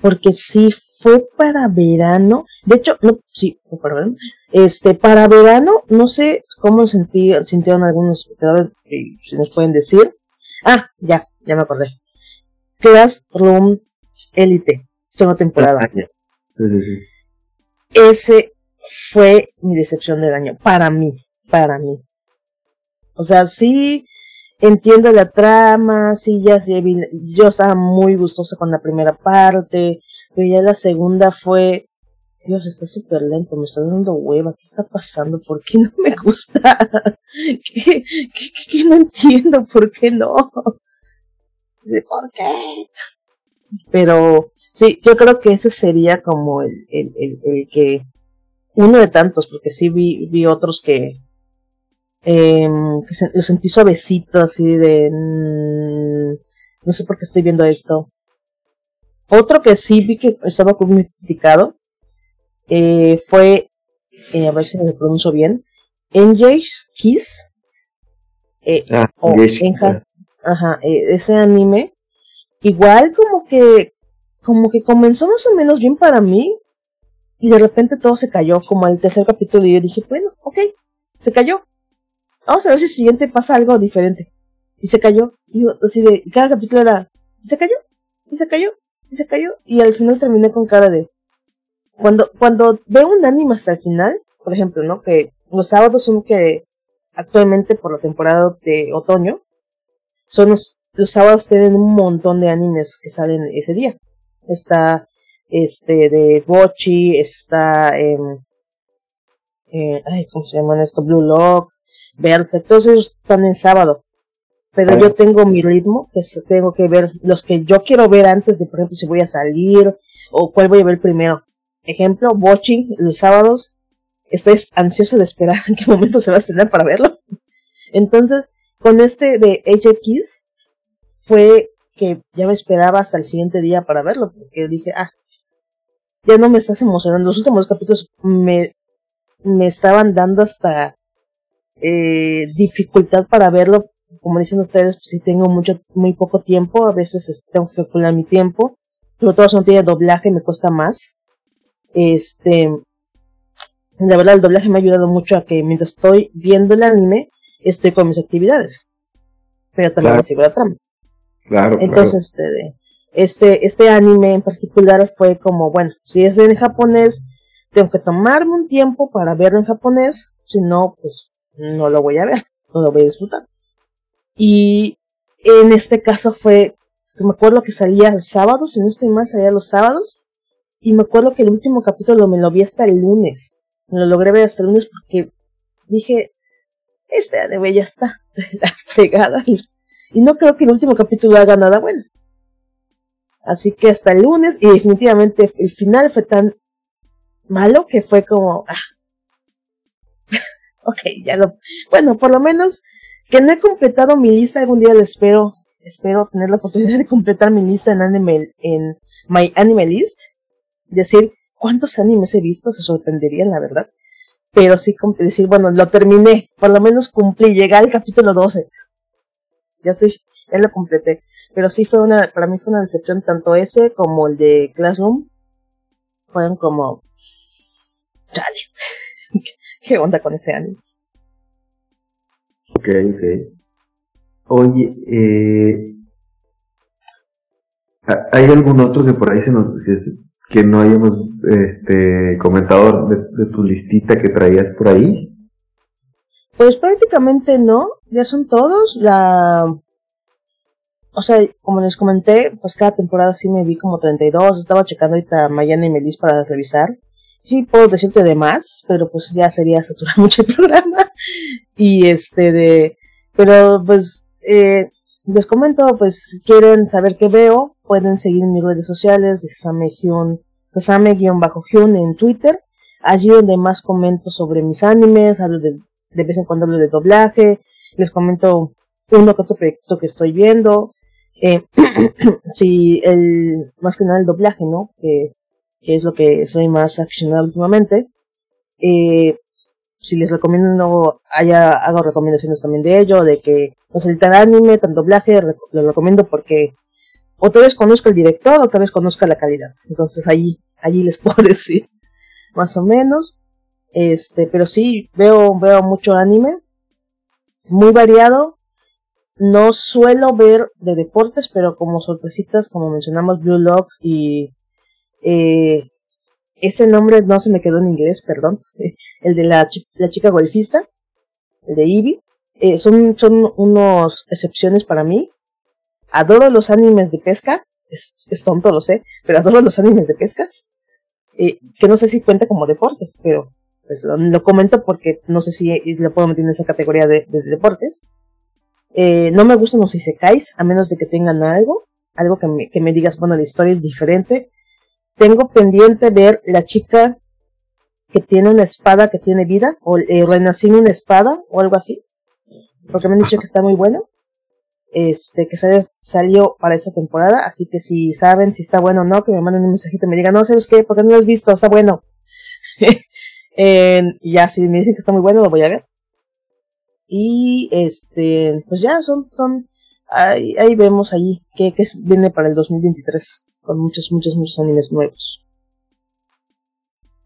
porque sí fue para verano, de hecho, no, sí, fue para verano, este, para verano, no sé cómo sentí, sintieron algunos espectadores, si nos pueden decir, ah, ya, ya me acordé, Classroom Elite, segunda temporada. Sí, sí, sí. Ese fue mi decepción del año, para mí, para mí. O sea, sí entiendo la trama, sí, ya sí, yo estaba muy gustosa con la primera parte, pero ya la segunda fue, Dios, está súper lento, me está dando hueva, ¿qué está pasando? ¿Por qué no me gusta? <laughs> ¿Qué, qué, qué no entiendo? ¿Por qué no? ¿por qué? Pero sí, yo creo que ese sería como el, el, el, que, uno de tantos, porque sí vi, vi otros que, eh, que lo sentí suavecito, así de, mm, no sé por qué estoy viendo esto. Otro que sí vi que estaba muy criticado, eh, fue, eh, a ver si me pronuncio bien, Enjay's Kiss, eh, ah, o Ajá, e, ese anime, igual como que, como que comenzó más o menos bien para mí, y de repente todo se cayó, como el tercer capítulo, y yo dije, bueno, ok, se cayó. Vamos a ver si el siguiente pasa algo diferente. Y se cayó, y así de, cada capítulo era, y se cayó, y se cayó, y se cayó, y al final terminé con cara de, cuando, cuando veo un anime hasta el final, por ejemplo, ¿no? Que los sábados son que actualmente por la temporada de otoño, son los, sábados tienen un montón de animes que salen ese día. Está este de Bochi, está eh, ay, ¿cómo se llaman esto? Blue Lock, Berserk, todos ellos están en sábado. Pero yo tengo mi ritmo, que tengo que ver los que yo quiero ver antes de, por ejemplo, si voy a salir o cuál voy a ver primero. Ejemplo, Bochi, los sábados, estoy ansioso de esperar <laughs> en qué momento se va a estrenar para verlo. Entonces, con este de HX fue que ya me esperaba hasta el siguiente día para verlo, porque dije, ah, ya no me estás emocionando. Los últimos capítulos me, me estaban dando hasta eh, dificultad para verlo. Como dicen ustedes, si tengo mucho, muy poco tiempo, a veces este, tengo que calcular mi tiempo. Sobre todo si no tiene doblaje, me cuesta más. Este, la verdad, el doblaje me ha ayudado mucho a que mientras estoy viendo el anime, estoy con mis actividades. Pero también me sigo la trama. Claro. Entonces, Este, este, este anime en particular fue como, bueno, si es en japonés, tengo que tomarme un tiempo para verlo en japonés, si no, pues no lo voy a ver, <laughs> no lo voy a disfrutar. Y en este caso fue, me acuerdo que salía el sábado, si no estoy mal, salía los sábados, y me acuerdo que el último capítulo me lo vi hasta el lunes. Me lo logré ver hasta el lunes porque dije, este anime ya está <laughs> la fregada. No creo que el último capítulo haga nada bueno. Así que hasta el lunes, y definitivamente el final fue tan malo que fue como, ah, <laughs> ok, ya lo, bueno, por lo menos que no he completado mi lista, algún día lo espero, espero tener la oportunidad de completar mi lista en anime, en My Anime List, decir cuántos animes he visto, se sorprenderían, la verdad. Pero sí decir, bueno, lo terminé, por lo menos cumplí, llegué al capítulo 12. Ya estoy, ya lo completé. Pero sí fue una, para mí fue una decepción tanto ese como el de Classroom. Fueron como, chale, <laughs> ¿qué onda con ese anime? Ok, ok. Oye, eh, ¿hay algún otro que por ahí se nos que, no hayamos este comentado de, tu listita que traías por ahí? Pues prácticamente no, ya son todos. La, o sea, como les comenté, pues cada temporada sí me vi como 32. Estaba checando ahorita mañana y Melis para revisar. Sí puedo decirte de más, pero pues ya sería saturar <laughs> mucho el programa. Y este de, pero pues eh, les comento, pues si quieren saber qué veo, pueden seguir en mis redes sociales de Sasame-Hyun en Twitter, allí donde más comento sobre mis animes, hablo de, de vez en cuando hablo de doblaje, les comento uno que otro proyecto que estoy viendo, eh, <clears throat> si el, más que nada el doblaje, ¿no? Que, que es lo que soy más aficionado últimamente, eh, si les recomiendo, haya, hago recomendaciones también de ello, de que el tal anime, tan doblaje, lo recomiendo porque otra vez conozco el director, otra vez conozco la calidad. Entonces allí, allí les <laughs> puedo decir, más o menos. Este, pero sí, veo, veo mucho anime, muy variado. No suelo ver de deportes, pero como sorpresitas, como mencionamos, Blue Lock y eh, ese nombre no se me quedó en inglés, perdón. <laughs> El de la, la chica golfista, el de Ivy. Eh, son, son unos excepciones para mí. Adoro los animes de pesca. Es, es tonto, lo sé, pero adoro los animes de pesca. Eh, que no sé si cuenta como deporte, pero pues, lo, comento porque no sé si lo puedo meter en esa categoría de, deportes. Eh, no me gustan los isekais, a menos de que tengan algo, algo que me, que me digas, bueno, la historia es diferente, tengo pendiente ver la chica que tiene una espada que tiene vida, o eh, renací una espada, o algo así. Porque me han dicho que está muy bueno. Este, que salió, salió para esa temporada, así que si saben si está bueno o no, que me manden un mensajito y me digan, no, ¿sabes qué? porque no lo has visto? Está bueno. <laughs> y ya, si me dicen que está muy bueno, lo voy a ver. Y este, pues ya, son, son, ahí, ahí vemos ahí que, que viene para el 2023 con muchos, muchos, muchos animes nuevos.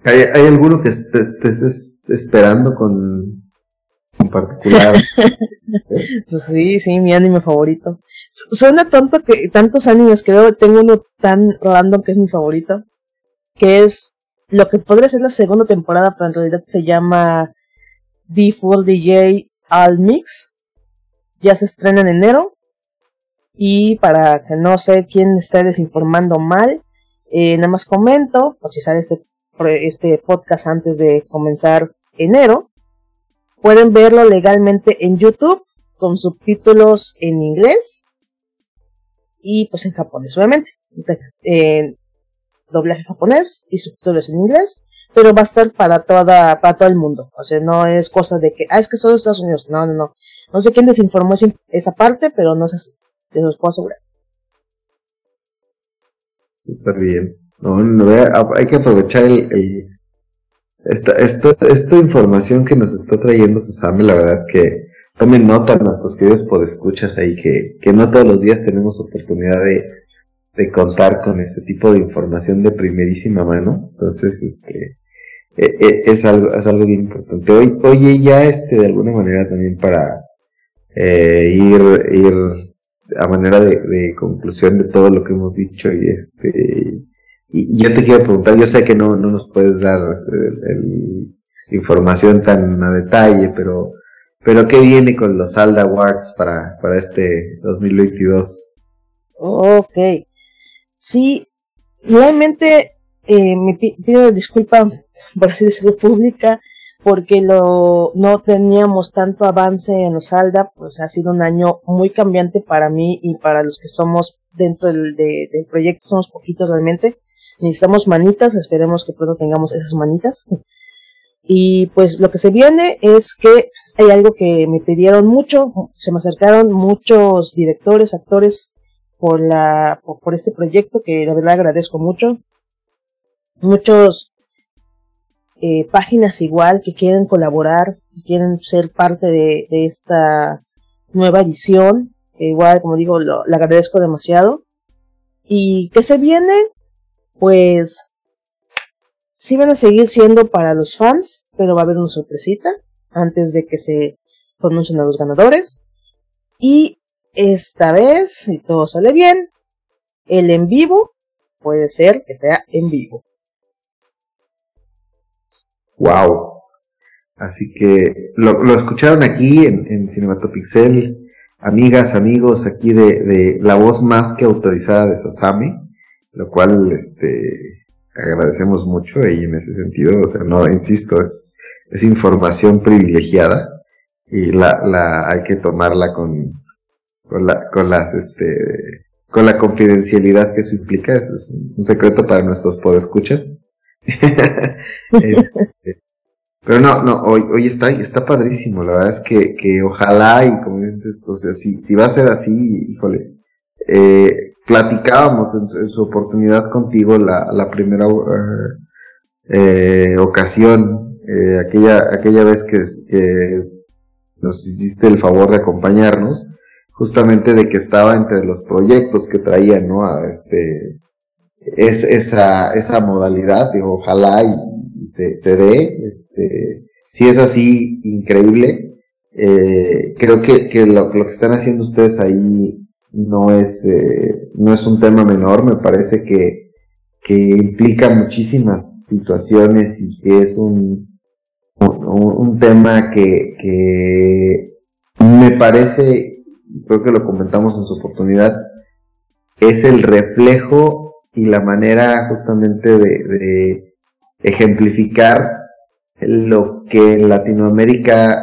¿Hay, hay alguno que te, estés esperando con, en particular? <laughs> pues sí, sí, mi anime favorito. Suena tonto que tantos animes que veo, tengo uno tan random que es mi favorito, que es lo que podría ser la segunda temporada, pero en realidad se llama The Full DJ All Mix. Ya se estrena en enero y para que no sé quién esté desinformando mal, eh, nada más comento, por si sale este, este podcast antes de comenzar enero, pueden verlo legalmente en YouTube con subtítulos en inglés y pues en japonés, obviamente. En doblaje japonés y subtítulos en inglés, pero va a estar para toda, para todo el mundo. O sea, no es cosa de que, ah, es que solo Estados Unidos. No, no, no. No sé quién desinformó esa parte, pero no es así te los puedo asegurar. Súper bien. hay que aprovechar el, esta, esta, esta, información que nos está trayendo Susame, la verdad es que tomen nota nuestros queridos podescuchas ahí que, que no todos los días tenemos oportunidad de, de contar con este tipo de información de primerísima mano. Entonces, este, e, e, es algo, es algo bien importante. Hoy, oye, ya este, de alguna manera también para eh, ir, ir a manera de, conclusión de todo lo que hemos dicho y este y, yo te quiero preguntar, yo sé que no, no nos puedes dar el, información tan a detalle, pero pero qué viene con los Alda Awards para, para este 2022? Ok, sí, realmente eh, me pido disculpa por así decirlo pública porque lo, no teníamos tanto avance en los ALDA, pues ha sido un año muy cambiante para mí y para los que somos dentro del, del proyecto, somos poquitos realmente. Necesitamos manitas, esperemos que pronto tengamos esas manitas. Y pues lo que se viene es que hay algo que me pidieron mucho, se me acercaron muchos directores, actores por la por, este proyecto que la verdad agradezco mucho. Muchos eh, páginas igual que quieren colaborar, que quieren ser parte de, esta nueva edición. igual, como digo, lo, agradezco demasiado. Y que se viene, pues sí van a seguir siendo para los fans, pero va a haber una sorpresita antes de que se pronuncien a los ganadores. Y esta vez, si todo sale bien, el en vivo puede ser que sea en vivo. Wow. Así que lo, escucharon aquí en, en Cinematopixel, amigas, amigos, aquí de, la voz más que autorizada de Sasami, lo cual este agradecemos mucho y en ese sentido, o sea, no, insisto, es, es información privilegiada y la hay que tomarla con, con, la, con las, este, con la confidencialidad que eso implica, es un secreto para nuestros podescuchas. <laughs> este, pero no, no, hoy, hoy está, está padrísimo, la verdad es que, que ojalá y como dices, o sea, si, si va a ser así, híjole, eh, platicábamos en, su oportunidad contigo la, la primera eh, ocasión, eh, aquella, aquella vez que, que nos hiciste el favor de acompañarnos, justamente de que estaba entre los proyectos que traían, ¿no? Este, es, esa, esa modalidad, digo, ojalá y, se, se, dé, este, si es así, increíble. Eh, creo que, que lo, lo, que están haciendo ustedes ahí no es, eh, no es un tema menor, me parece que, que implica muchísimas situaciones y que es un, un, un tema que, que me parece creo que lo comentamos en su oportunidad, es el reflejo y la manera justamente de, ejemplificar lo que en Latinoamérica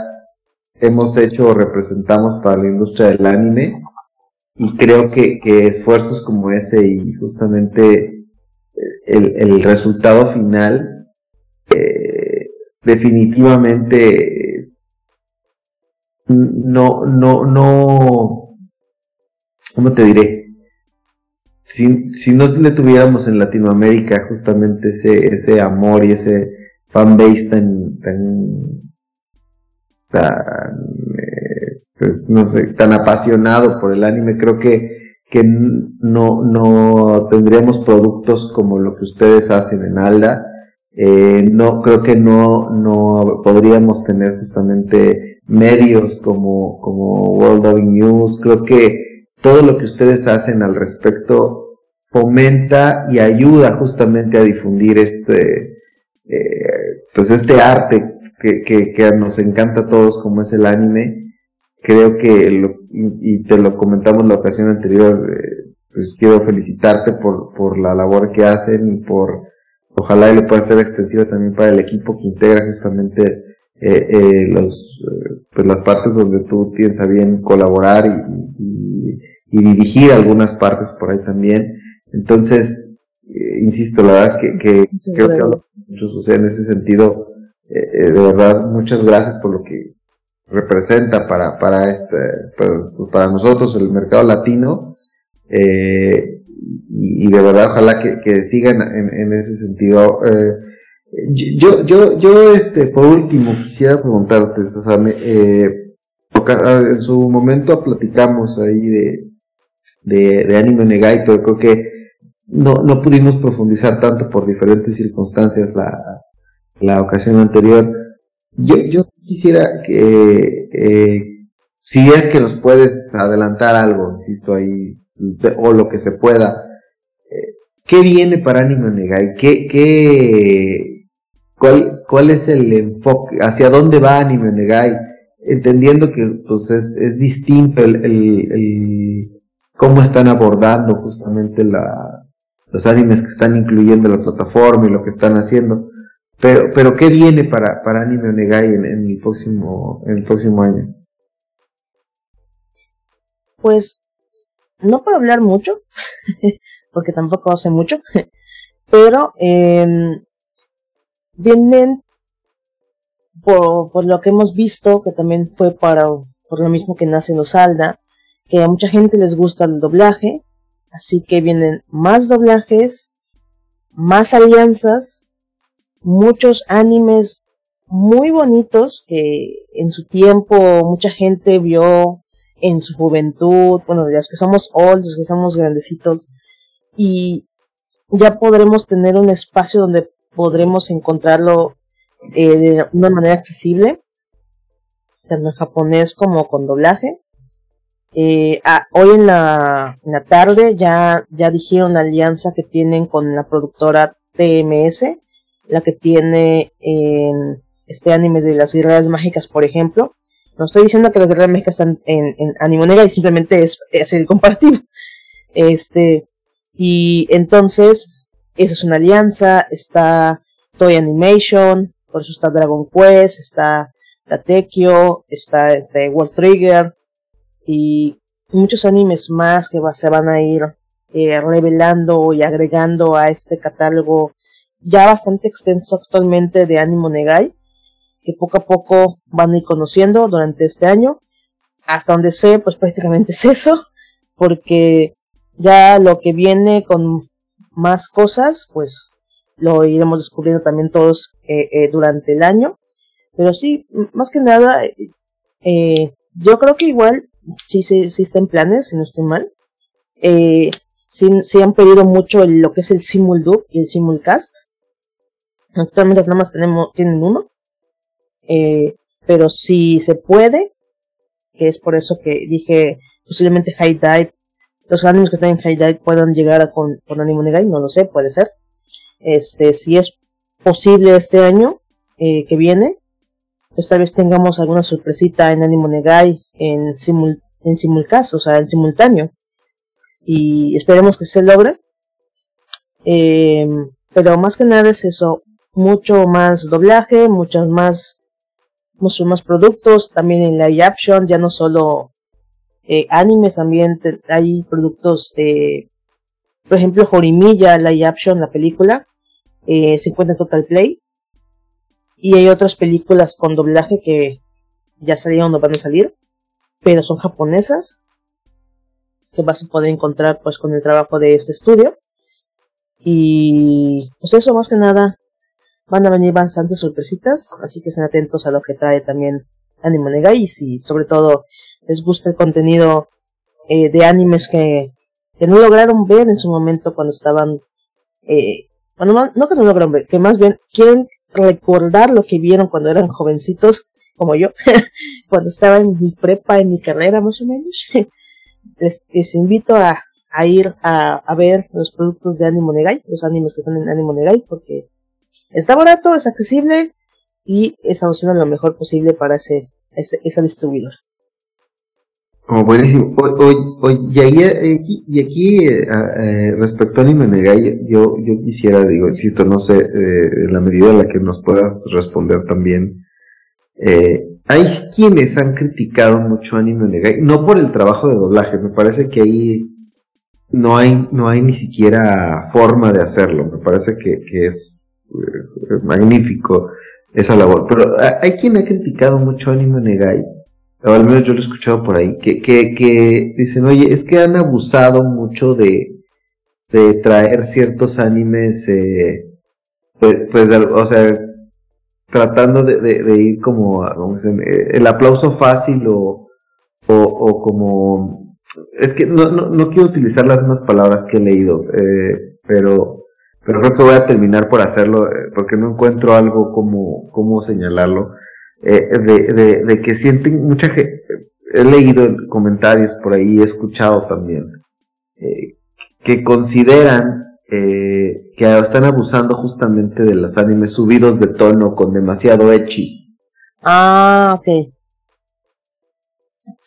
hemos hecho o representamos para la industria del anime. Y creo que, esfuerzos como ese y justamente el, resultado final eh, definitivamente no, no, no, ¿cómo te diré? Si, si no le tuviéramos en Latinoamérica justamente ese, ese amor y ese fanbase tan, tan, tan, eh, pues no sé, tan apasionado por el anime, creo que, que no, no tendríamos productos como lo que ustedes hacen en Alda. Eh, no, creo que no, no podríamos tener justamente medios como, como World of News, creo que todo lo que ustedes hacen al respecto fomenta y ayuda justamente a difundir este, eh, pues este arte que, que, que, nos encanta a todos como es el anime. Creo que, y te lo comentamos la ocasión anterior, eh, pues quiero felicitarte por, por la labor que hacen y por, ojalá y lo pueda ser extensiva también para el equipo que integra justamente eh, eh, los, eh, pues las partes donde tú tienes a bien colaborar y, y, dirigir algunas partes por ahí también. Entonces, eh, insisto, la verdad es que, que creo que muchos, o sea, en ese sentido, de verdad, muchas gracias por lo que representa para, para este, para, para nosotros el mercado latino, eh, y, y, de verdad ojalá que, que sigan en, en ese sentido. Eh, yo, yo, yo, este, por último, quisiera preguntarte, eh, en su momento platicamos ahí de, de, de Anime Negai, pero creo que no, no pudimos profundizar tanto por diferentes circunstancias la, la ocasión anterior. Yo, yo quisiera que, eh, si es que nos puedes adelantar algo, insisto ahí, o lo que se pueda, eh, ¿qué viene para Anime Negai? ¿Qué, qué, ¿Cuál, es el enfoque? ¿Hacia dónde va Anime Negai? Entendiendo que pues es, es distinto el, el, cómo están abordando justamente la, los animes que están incluyendo la plataforma y lo que están haciendo. Pero, pero ¿qué viene para, para Anime Negai en, el próximo, en el próximo año? Pues, no puedo hablar mucho, <laughs> porque tampoco hace mucho, <laughs> pero eh, vienen por, por, lo que hemos visto, que también fue para por lo mismo que nace Osalda, que a mucha gente les gusta el doblaje, Así que vienen más doblajes, más alianzas, muchos animes muy bonitos que en su tiempo mucha gente vio en su juventud, bueno, los que somos old, los que somos grandecitos, y ya podremos tener un espacio donde podremos encontrarlo eh, de una manera accesible, tanto en japonés como con doblaje. Eh, hoy en la, en la tarde ya, ya dijeron la alianza que tienen con la productora TMS, la que tiene en este anime de las guerreras mágicas, por ejemplo. No estoy diciendo que las guerreras mágicas están en, en Animonega y simplemente es, es el comparativo. <laughs> Este, y entonces, esa es una alianza, está Toy Animation, por eso está Dragon Quest, está Katekyo, está este, World Trigger y muchos animes más que se van a ir eh, revelando y agregando a este catálogo ya bastante extenso actualmente de Animo Negai que poco a poco van a ir conociendo durante este año. Hasta donde sé, pues prácticamente <laughs> es eso, porque ya lo que viene con más cosas, pues lo iremos descubriendo también todos eh, eh, durante el año. Pero sí, más que nada, eh, yo creo que igual sí, sí, sí planes, si no estoy mal. Eh, sí, han pedido mucho lo que es el Simuldub y el Simulcast. Actualmente nada más tenemos, tienen uno. Pero si se puede, que es por eso que dije posiblemente High Dive, los animes que están en High puedan llegar a con, con Anime no lo sé, puede ser. Este, si es posible este año eh, que viene, pues tal vez tengamos alguna sorpresita en Anime Negai en, simul, en simulcast, o sea, en simultáneo. Y esperemos que se logre. Eh, pero más que nada es eso, mucho más doblaje, muchas más muchos más productos, también en live action, ya no solo eh, animes, también hay productos, eh, por ejemplo, Jorimilla, live action, la película, eh, se encuentra en Total Play, y hay otras películas con doblaje que ya salieron o van a salir, pero son japonesas, que vas a poder encontrar pues con el trabajo de este estudio. Y pues eso más que nada, van a venir bastantes sorpresitas, así que estén atentos a lo que trae también Anime Negai y sobre todo les gusta el contenido eh, de animes que, no lograron ver en su momento cuando estaban, eh, bueno, no, no que no lograron ver, que más bien quieren recordar lo que vieron cuando eran jovencitos, como yo, <laughs> cuando estaba en mi prepa, en mi carrera más o menos. <laughs> les, les invito a, ir a, a, ver los productos de Animo Negai, los animes que están en Animo Negai, porque Está barato, es accesible y es opción lo mejor posible para ese, ese esa distribuidor. Oh, buenísimo. y, aquí, y aquí eh, eh, respecto a Anime Negai, yo, yo quisiera, digo, insisto, no sé, eh, en la medida en la que nos puedas responder también, eh, hay quienes han criticado mucho Anime Negai, no por el trabajo de doblaje, me parece que ahí no hay, no hay ni siquiera forma de hacerlo, me parece que, que es eh, magnífico esa labor. Pero hay quien ha criticado mucho a Anime Negai, o al menos yo lo he escuchado por ahí, que, que, que dicen, oye, es que han abusado mucho de, de traer ciertos animes, eh, pues, pues, o sea, tratando de, ir como, eh, el aplauso fácil o, o, o como, es que no, no, no, quiero utilizar las mismas palabras que he leído, eh, pero pero creo que voy a terminar por hacerlo eh, porque no encuentro algo como, como señalarlo, eh, de, de, de, que sienten mucha gente, he leído comentarios por ahí, he escuchado también, eh, que consideran eh, que están abusando justamente de los animes subidos de tono con demasiado echi. Ah, ok.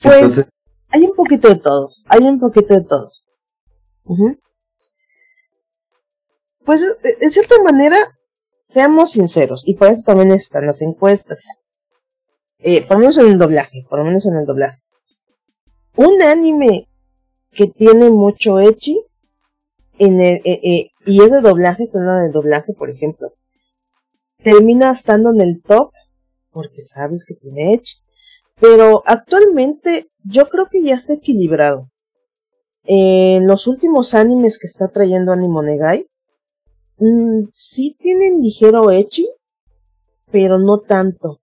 Pues hay un poquito de todo, hay un poquito de todo. Uh pues en cierta manera, seamos sinceros, y por eso también están las encuestas. Eh, por lo menos en el doblaje, por lo menos en el doblaje. Un anime que tiene mucho echi, en el, eh, eh, y es de doblaje, que de doblaje, por ejemplo, termina estando en el top, porque sabes que tiene echi. Pero actualmente yo creo que ya está equilibrado. En los últimos animes que está trayendo Animonegai, mmm, sí tienen ligero echi, pero no tanto.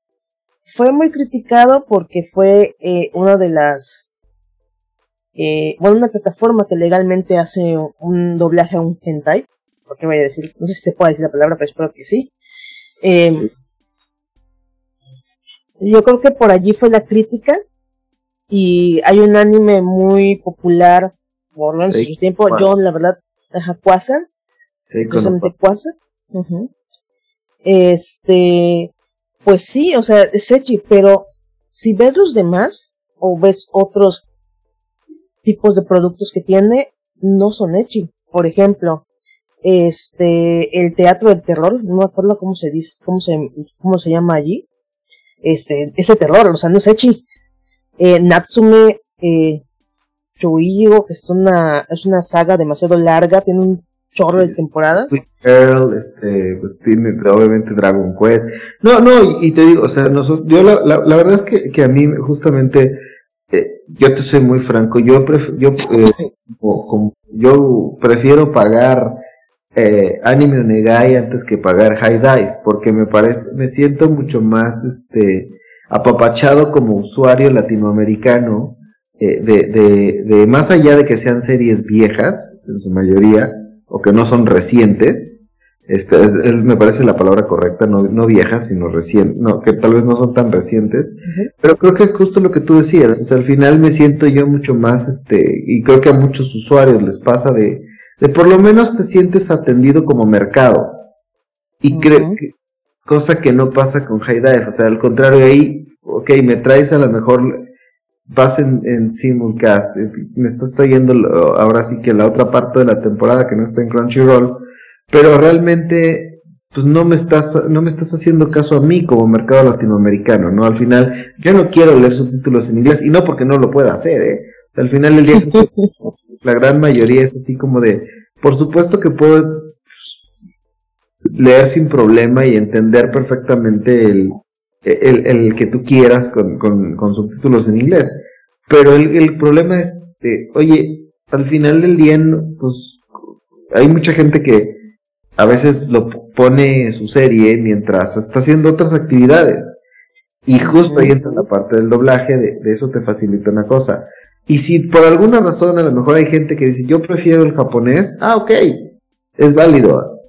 Fue muy criticado porque fue eh, una de las eh, bueno, una plataforma que legalmente hace un, doblaje a un hentai, porque voy a decir, no sé si se puede decir la palabra, pero espero que sí. Eh, yo creo que por allí fue la crítica y hay un anime muy popular por lo su tiempo, yo la verdad, ajá, Quasar, sí, Quasar, este, pues sí, o sea, es Echi, pero si ves los demás o ves otros tipos de productos que tiene no son Echi. Por ejemplo, este, el teatro del terror, no me acuerdo cómo se dice, cómo se, cómo se llama allí. Este, ese terror, o sea, no es Echi. Eh, Natsume, eh, que es una, es una saga demasiado larga, tiene un chorro de temporada. Girl, este, pues tiene obviamente Dragon Quest. No, no, y, te digo, o sea, nosotros, yo la, la, la verdad es que, que a mí justamente eh, yo te soy muy franco, yo, yo, eh, <laughs> yo prefiero pagar eh, Anime Onegai antes que pagar High Dive, porque me parece, me siento mucho más este apapachado como usuario latinoamericano, eh, de, de, de más allá de que sean series viejas, en su mayoría, o que no son recientes, este, me parece la palabra correcta, no, no viejas, sino recientes, no, que tal vez no son tan recientes, pero creo que es justo lo que tú decías, o sea, al final me siento yo mucho más, este, y creo que a muchos usuarios les pasa de, de por lo menos te sientes atendido como mercado, y creo que, cosa que no pasa con High Dive, o sea, al contrario, ahí, ok, me traes a lo mejor, vas en, simulcast, eh, me estás trayendo ahora sí que la otra parte de la temporada que no está en Crunchyroll, pero realmente pues no me estás no me estás haciendo caso a mí como mercado latinoamericano, ¿no? Al final yo no quiero leer subtítulos en inglés y no porque no lo pueda hacer, ¿eh? O sea, al final el día la gran mayoría es así como de por supuesto que puedo leer sin problema y entender perfectamente el, el, el que tú quieras con, con, con, subtítulos en inglés. Pero el, el problema es, de, oye, al final del día, pues hay mucha gente que a veces lo pone su serie mientras está haciendo otras actividades. Y justo ahí entra la parte del doblaje, de, eso te facilita una cosa. Y si por alguna razón a lo mejor hay gente que dice, yo prefiero el japonés, ah, ok, es válido.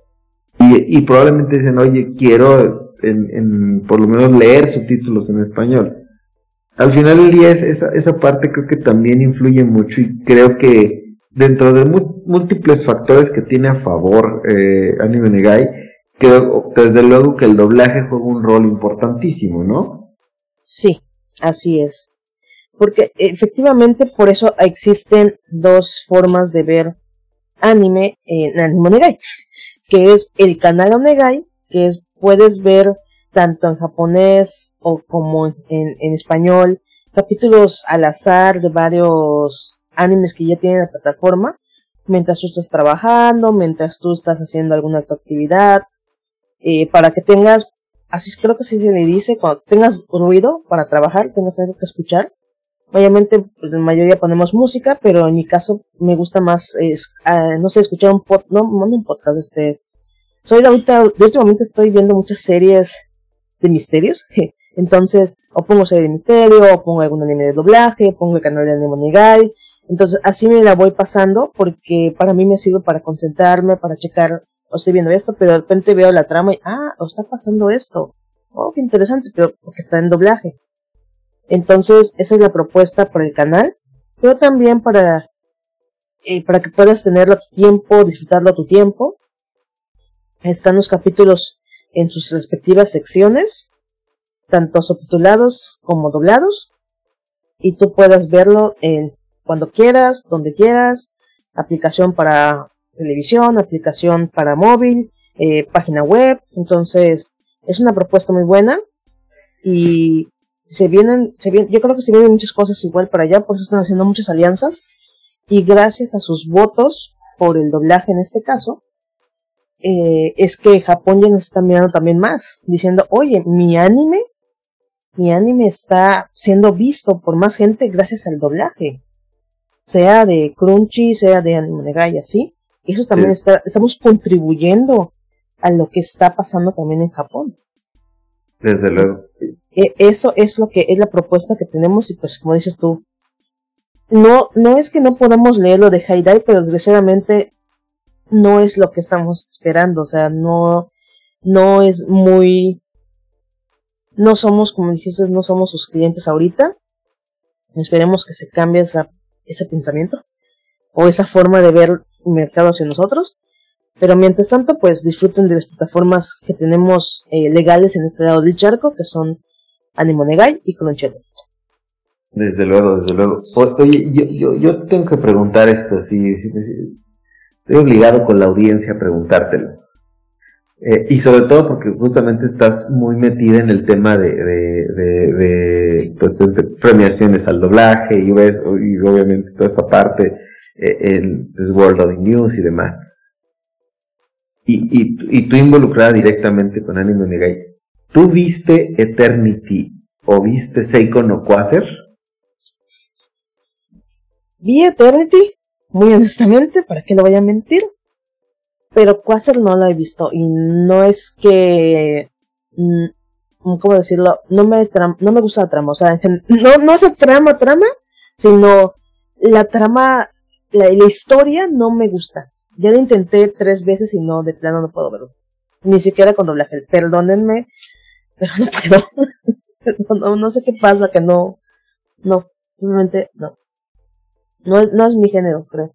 Y, y probablemente dicen, oye, quiero en, por lo menos leer subtítulos en español. Al final del día esa, esa parte creo que también influye mucho y creo que dentro de múltiples factores que tiene a favor eh, Anime Negai, creo desde luego que el doblaje juega un rol importantísimo, ¿no? Sí, así es. Porque efectivamente por eso existen dos formas de ver anime en Anime Negai, que es el canal Onegai, que es puedes ver tanto en japonés o como en, en español capítulos al azar de varios animes que ya tienen la plataforma, mientras tú estás trabajando, mientras tú estás haciendo alguna actividad, eh, para que tengas, así creo que así se le dice, cuando tengas ruido para trabajar, tengas algo que escuchar. Obviamente, pues, la mayoría ponemos música, pero en mi caso me gusta más, ah, no sé, escuchar un pod, no, no un podcast, este, soy de ahorita, de últimamente estoy viendo muchas series de misterios, entonces, o pongo serie de misterio, o pongo algún anime de doblaje, pongo el canal de Anime Guy, entonces así me la voy pasando porque para mí me sirve para concentrarme, para checar, o estoy viendo esto, pero de repente veo la trama y, ah, o está pasando esto. Oh, qué interesante, pero porque está en doblaje. Entonces esa es la propuesta para el canal, pero también para, eh, para que puedas tenerlo a tu tiempo, disfrutarlo a tu tiempo. Están los capítulos en sus respectivas secciones, tanto subtitulados como doblados, y tú puedas verlo en cuando quieras, donde quieras, aplicación para televisión, aplicación para móvil, eh, página web, entonces es una propuesta muy buena y se vienen, se vienen, yo creo que se vienen muchas cosas igual para allá, por eso están haciendo muchas alianzas. Y gracias a sus votos por el doblaje en este caso, eh, es que Japón ya nos está mirando también más, diciendo, oye, mi anime, mi anime está siendo visto por más gente gracias al doblaje sea de Crunchy, sea de Anime Negai, así, eso también está, estamos contribuyendo a lo que está pasando también en Japón. Desde luego. E, eso es lo que es la propuesta que tenemos y pues como dices tú, no, no es que no podamos leer lo de Haidai, pero desgraciadamente no es lo que estamos esperando, o sea, no, no es muy, no somos, como dijiste, no somos sus clientes ahorita. Esperemos que se cambie esa, ese pensamiento o esa forma de ver el mercado hacia nosotros. Pero mientras tanto, pues disfruten de las plataformas que tenemos eh, legales en este lado del charco, que son Animonegai y Crunchyroll. Desde luego, desde luego. oye, yo, yo, yo tengo que preguntar esto, si estoy obligado con la audiencia a preguntártelo. Eh, y sobre todo porque justamente estás muy metida en el tema de, de, de, pues, de premiaciones al doblaje y ves, y obviamente toda esta parte eh, pues, World of News y demás. Y, y, y tú involucrada directamente con Anime Negai, ¿tú viste Eternity o viste Seiko no Quasar? Vi Eternity, muy honestamente, ¿para qué lo voy a mentir? Pero Quasar no la he visto y no es que... Mm, ¿Cómo decirlo? No me, no me gusta la trama, o sea, no, no es trama, trama, sino la trama, la, la historia no me gusta. Ya lo intenté tres veces y no, de plano no puedo verlo. Ni siquiera con doblaje. Perdónenme, <laughs> pero no puedo. <laughs> no, no sé qué pasa, que no, no, simplemente no. No, no es mi género, creo.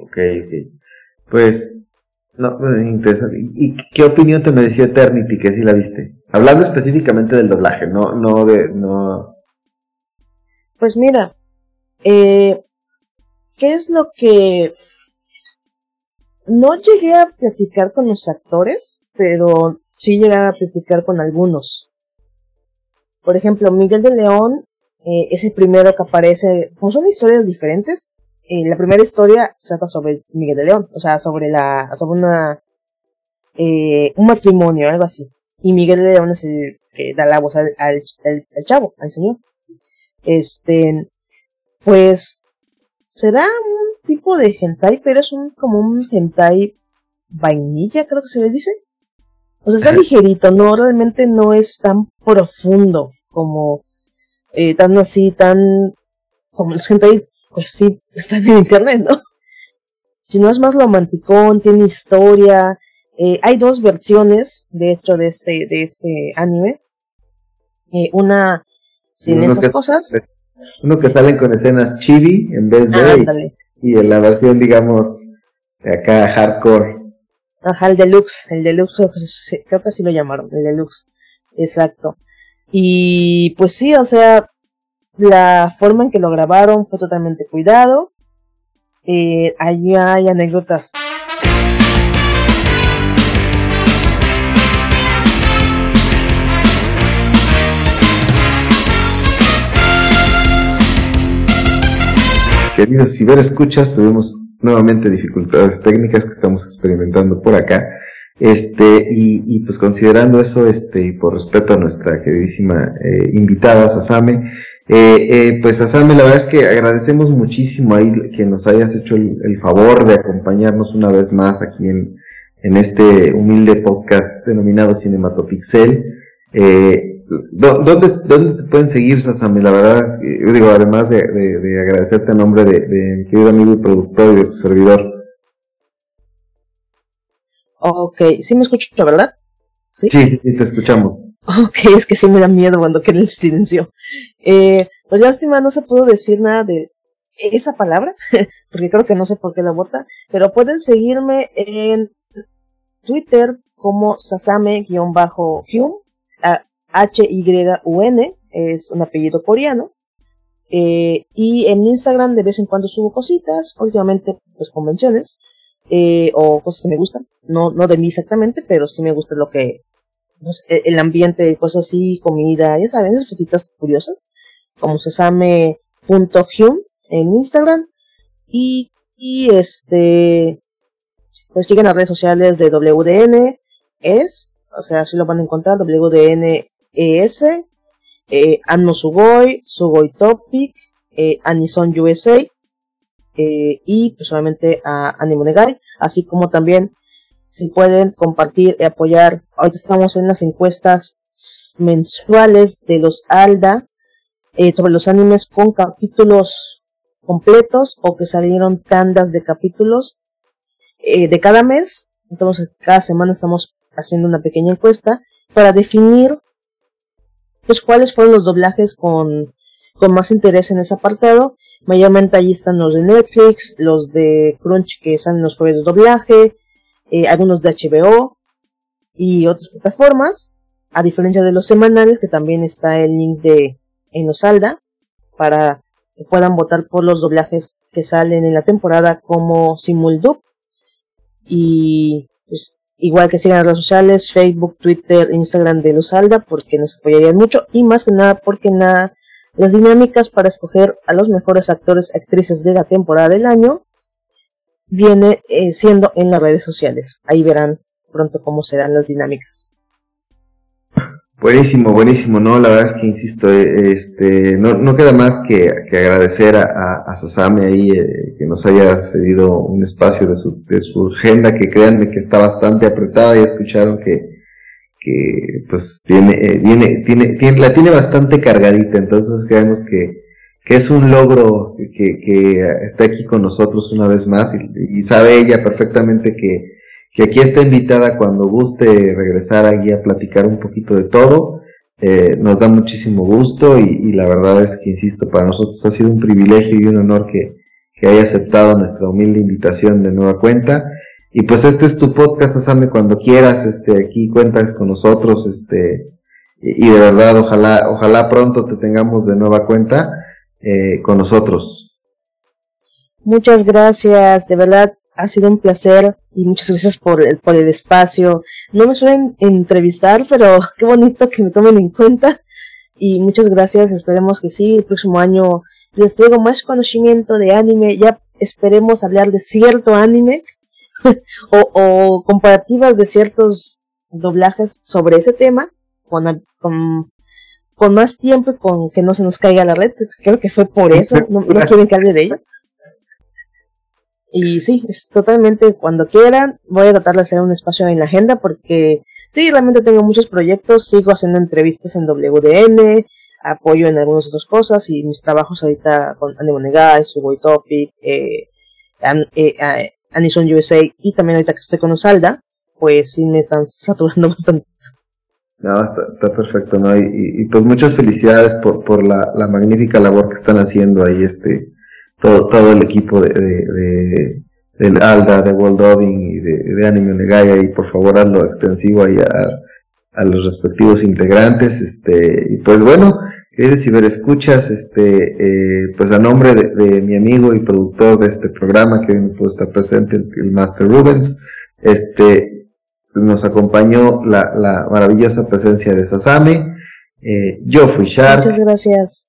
Ok, ok. Pues, no, interesante. ¿Y qué opinión te mereció Eternity, que sí la viste? Hablando específicamente del doblaje, no, no de, no. Pues mira, eh, ¿qué es lo que no llegué a platicar con los actores, pero sí llegué a platicar con algunos? Por ejemplo, Miguel de León eh, es el primero que aparece, como son historias diferentes, eh, la primera historia se trata sobre Miguel de León, o sea, sobre la, sobre una, eh, un matrimonio, algo así. Y Miguel de León es el que da la voz al, al, chavo, al señor. Este, pues, será un tipo de hentai, pero es un, como un hentai vainilla, creo que se le dice. O sea, está ligerito, no, realmente no es tan profundo como eh, tan así, tan como la gente ahí, pues sí, están en internet, ¿no? Si no es más romanticón, tiene historia, eh, hay dos versiones, de hecho, de este, de este anime. Eh, una sin esas cosas. Uno que salen con escenas chibi en vez de. y, en la versión, digamos, de acá hardcore. Ajá, el deluxe, el deluxe, creo que así lo llamaron, el deluxe. Exacto. Y pues sí, o sea, la forma en que lo grabaron fue totalmente cuidado. Eh, hay anécdotas. Queridos si ver escuchas, tuvimos nuevamente dificultades técnicas que estamos experimentando por acá. Este, y, y, pues considerando eso, este, y por respeto a nuestra queridísima eh, invitada, Sasame, eh, eh, pues Sasame, la verdad es que agradecemos muchísimo ahí que nos hayas hecho el, favor de acompañarnos una vez más aquí en, en este humilde podcast denominado Cinematopixel. Eh, ¿dónde, ¿Dónde te pueden seguir, Sasame? La verdad es que, digo, además de, de, de agradecerte en nombre de, de mi querido amigo y productor y de tu servidor, Ok, sí me escucho, ¿verdad? ¿Sí? sí, sí, te escuchamos. Ok, <laughs> es que sí me da miedo cuando queda el silencio. Eh, pues lástima, no se pudo decir nada de esa palabra, <laughs> porque creo que no sé por qué la bota, pero pueden seguirme en Twitter como Sasame-Hyun, H-Y-U-N, es un apellido coreano. Eh, y en Instagram de vez en cuando subo cositas, últimamente pues convenciones eh, o cosas que me gustan, no, no de mí exactamente, pero sí me gusta lo que, el ambiente, cosas así, comida, ya saben, esas fotitas curiosas, como sesame.hum en Instagram, y, y este, pues siguen las redes sociales de WDN, es, o sea, así lo van a encontrar, WDN ES, eh, Anno Sugoi, Sugoi Topic, eh, Anison USA eh, y personalmente a Anime así como también si pueden compartir y apoyar. Ahorita estamos en las encuestas mensuales de los ALDA eh, sobre los animes con capítulos completos o que salieron tandas de capítulos eh, de cada mes. Estamos, cada semana estamos haciendo una pequeña encuesta para definir pues cuáles fueron los doblajes con, con más interés en ese apartado. Mayormente ahí están los de Netflix, los de Crunch que salen los jueves de doblaje, eh, algunos de HBO y otras plataformas, a diferencia de los semanales que también está el link de en Osalda para que puedan votar por los doblajes que salen en la temporada como Simuldub y pues Igual que sigan las redes sociales, Facebook, Twitter, Instagram de Los Alda, porque nos apoyarían mucho. Y más que nada, porque nada, las dinámicas para escoger a los mejores actores, actrices de la temporada del año, viene eh, siendo en las redes sociales. Ahí verán pronto cómo serán las dinámicas. Buenísimo, buenísimo, no, la verdad es que insisto, eh, este, no, no queda más que, que agradecer a, a, Sasame ahí eh, que nos haya cedido un espacio de su, de su agenda, que créanme que está bastante apretada y escucharon que, que pues tiene, eh, tiene, tiene, la tiene bastante cargadita, entonces creemos que, que es un logro que, que está aquí con nosotros una vez más y, y sabe ella perfectamente que, que aquí está invitada cuando guste regresar aquí a platicar un poquito de todo. Eh, nos da muchísimo gusto y, la verdad es que, insisto, para nosotros ha sido un privilegio y un honor que, que haya aceptado nuestra humilde invitación de nueva cuenta. Y pues este es tu podcast, Asame, cuando quieras, este, aquí cuentas con nosotros, este, y, de verdad, ojalá, ojalá pronto te tengamos de nueva cuenta, eh, con nosotros. Muchas gracias, de verdad, ha sido un placer y muchas gracias por el, por el espacio. No me suelen entrevistar, pero <laughs> qué bonito que me tomen en cuenta. Y muchas gracias, esperemos que sí, el próximo año les traigo más conocimiento de anime, ya esperemos hablar de cierto anime <laughs> o, o, comparativas de ciertos doblajes sobre ese tema con, con, con más tiempo y con que no se nos caiga la red. Creo que fue por eso, <laughs> no, no quieren que hable de ello. Y sí, es totalmente cuando quieran. Voy a tratar de hacer un espacio en la agenda porque sí, realmente tengo muchos proyectos. Sigo haciendo entrevistas en WDN, apoyo en algunas otras cosas y mis trabajos ahorita con Anime Subway Topic, eh, eh, Anison USA y también ahorita que estoy con Osalda, pues sí me están saturando <laughs> bastante. No, está, está perfecto, ¿no? Y, y, pues muchas felicidades por, por la, la magnífica labor que están haciendo ahí, este, todo, todo el equipo de, de, del ALDA, de World Dubbing y de, de Anime Negaya y por favor hazlo extensivo ahí a, a los respectivos integrantes, este, y pues bueno, queridos escuchas este, eh, pues a nombre de, de, mi amigo y productor de este programa que hoy me puede estar presente, el, Master Rubens, este, nos acompañó la, la maravillosa presencia de Sasame, eh, yo fui Shark. Muchas gracias.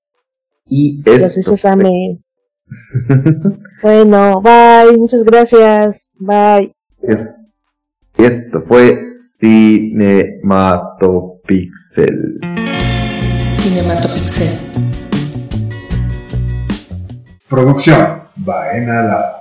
Y esto, yo soy Sasame. <laughs> bueno, bye, muchas gracias, bye. Es, esto fue Cinematopixel. Cinematopixel. Producción, Baena Lab.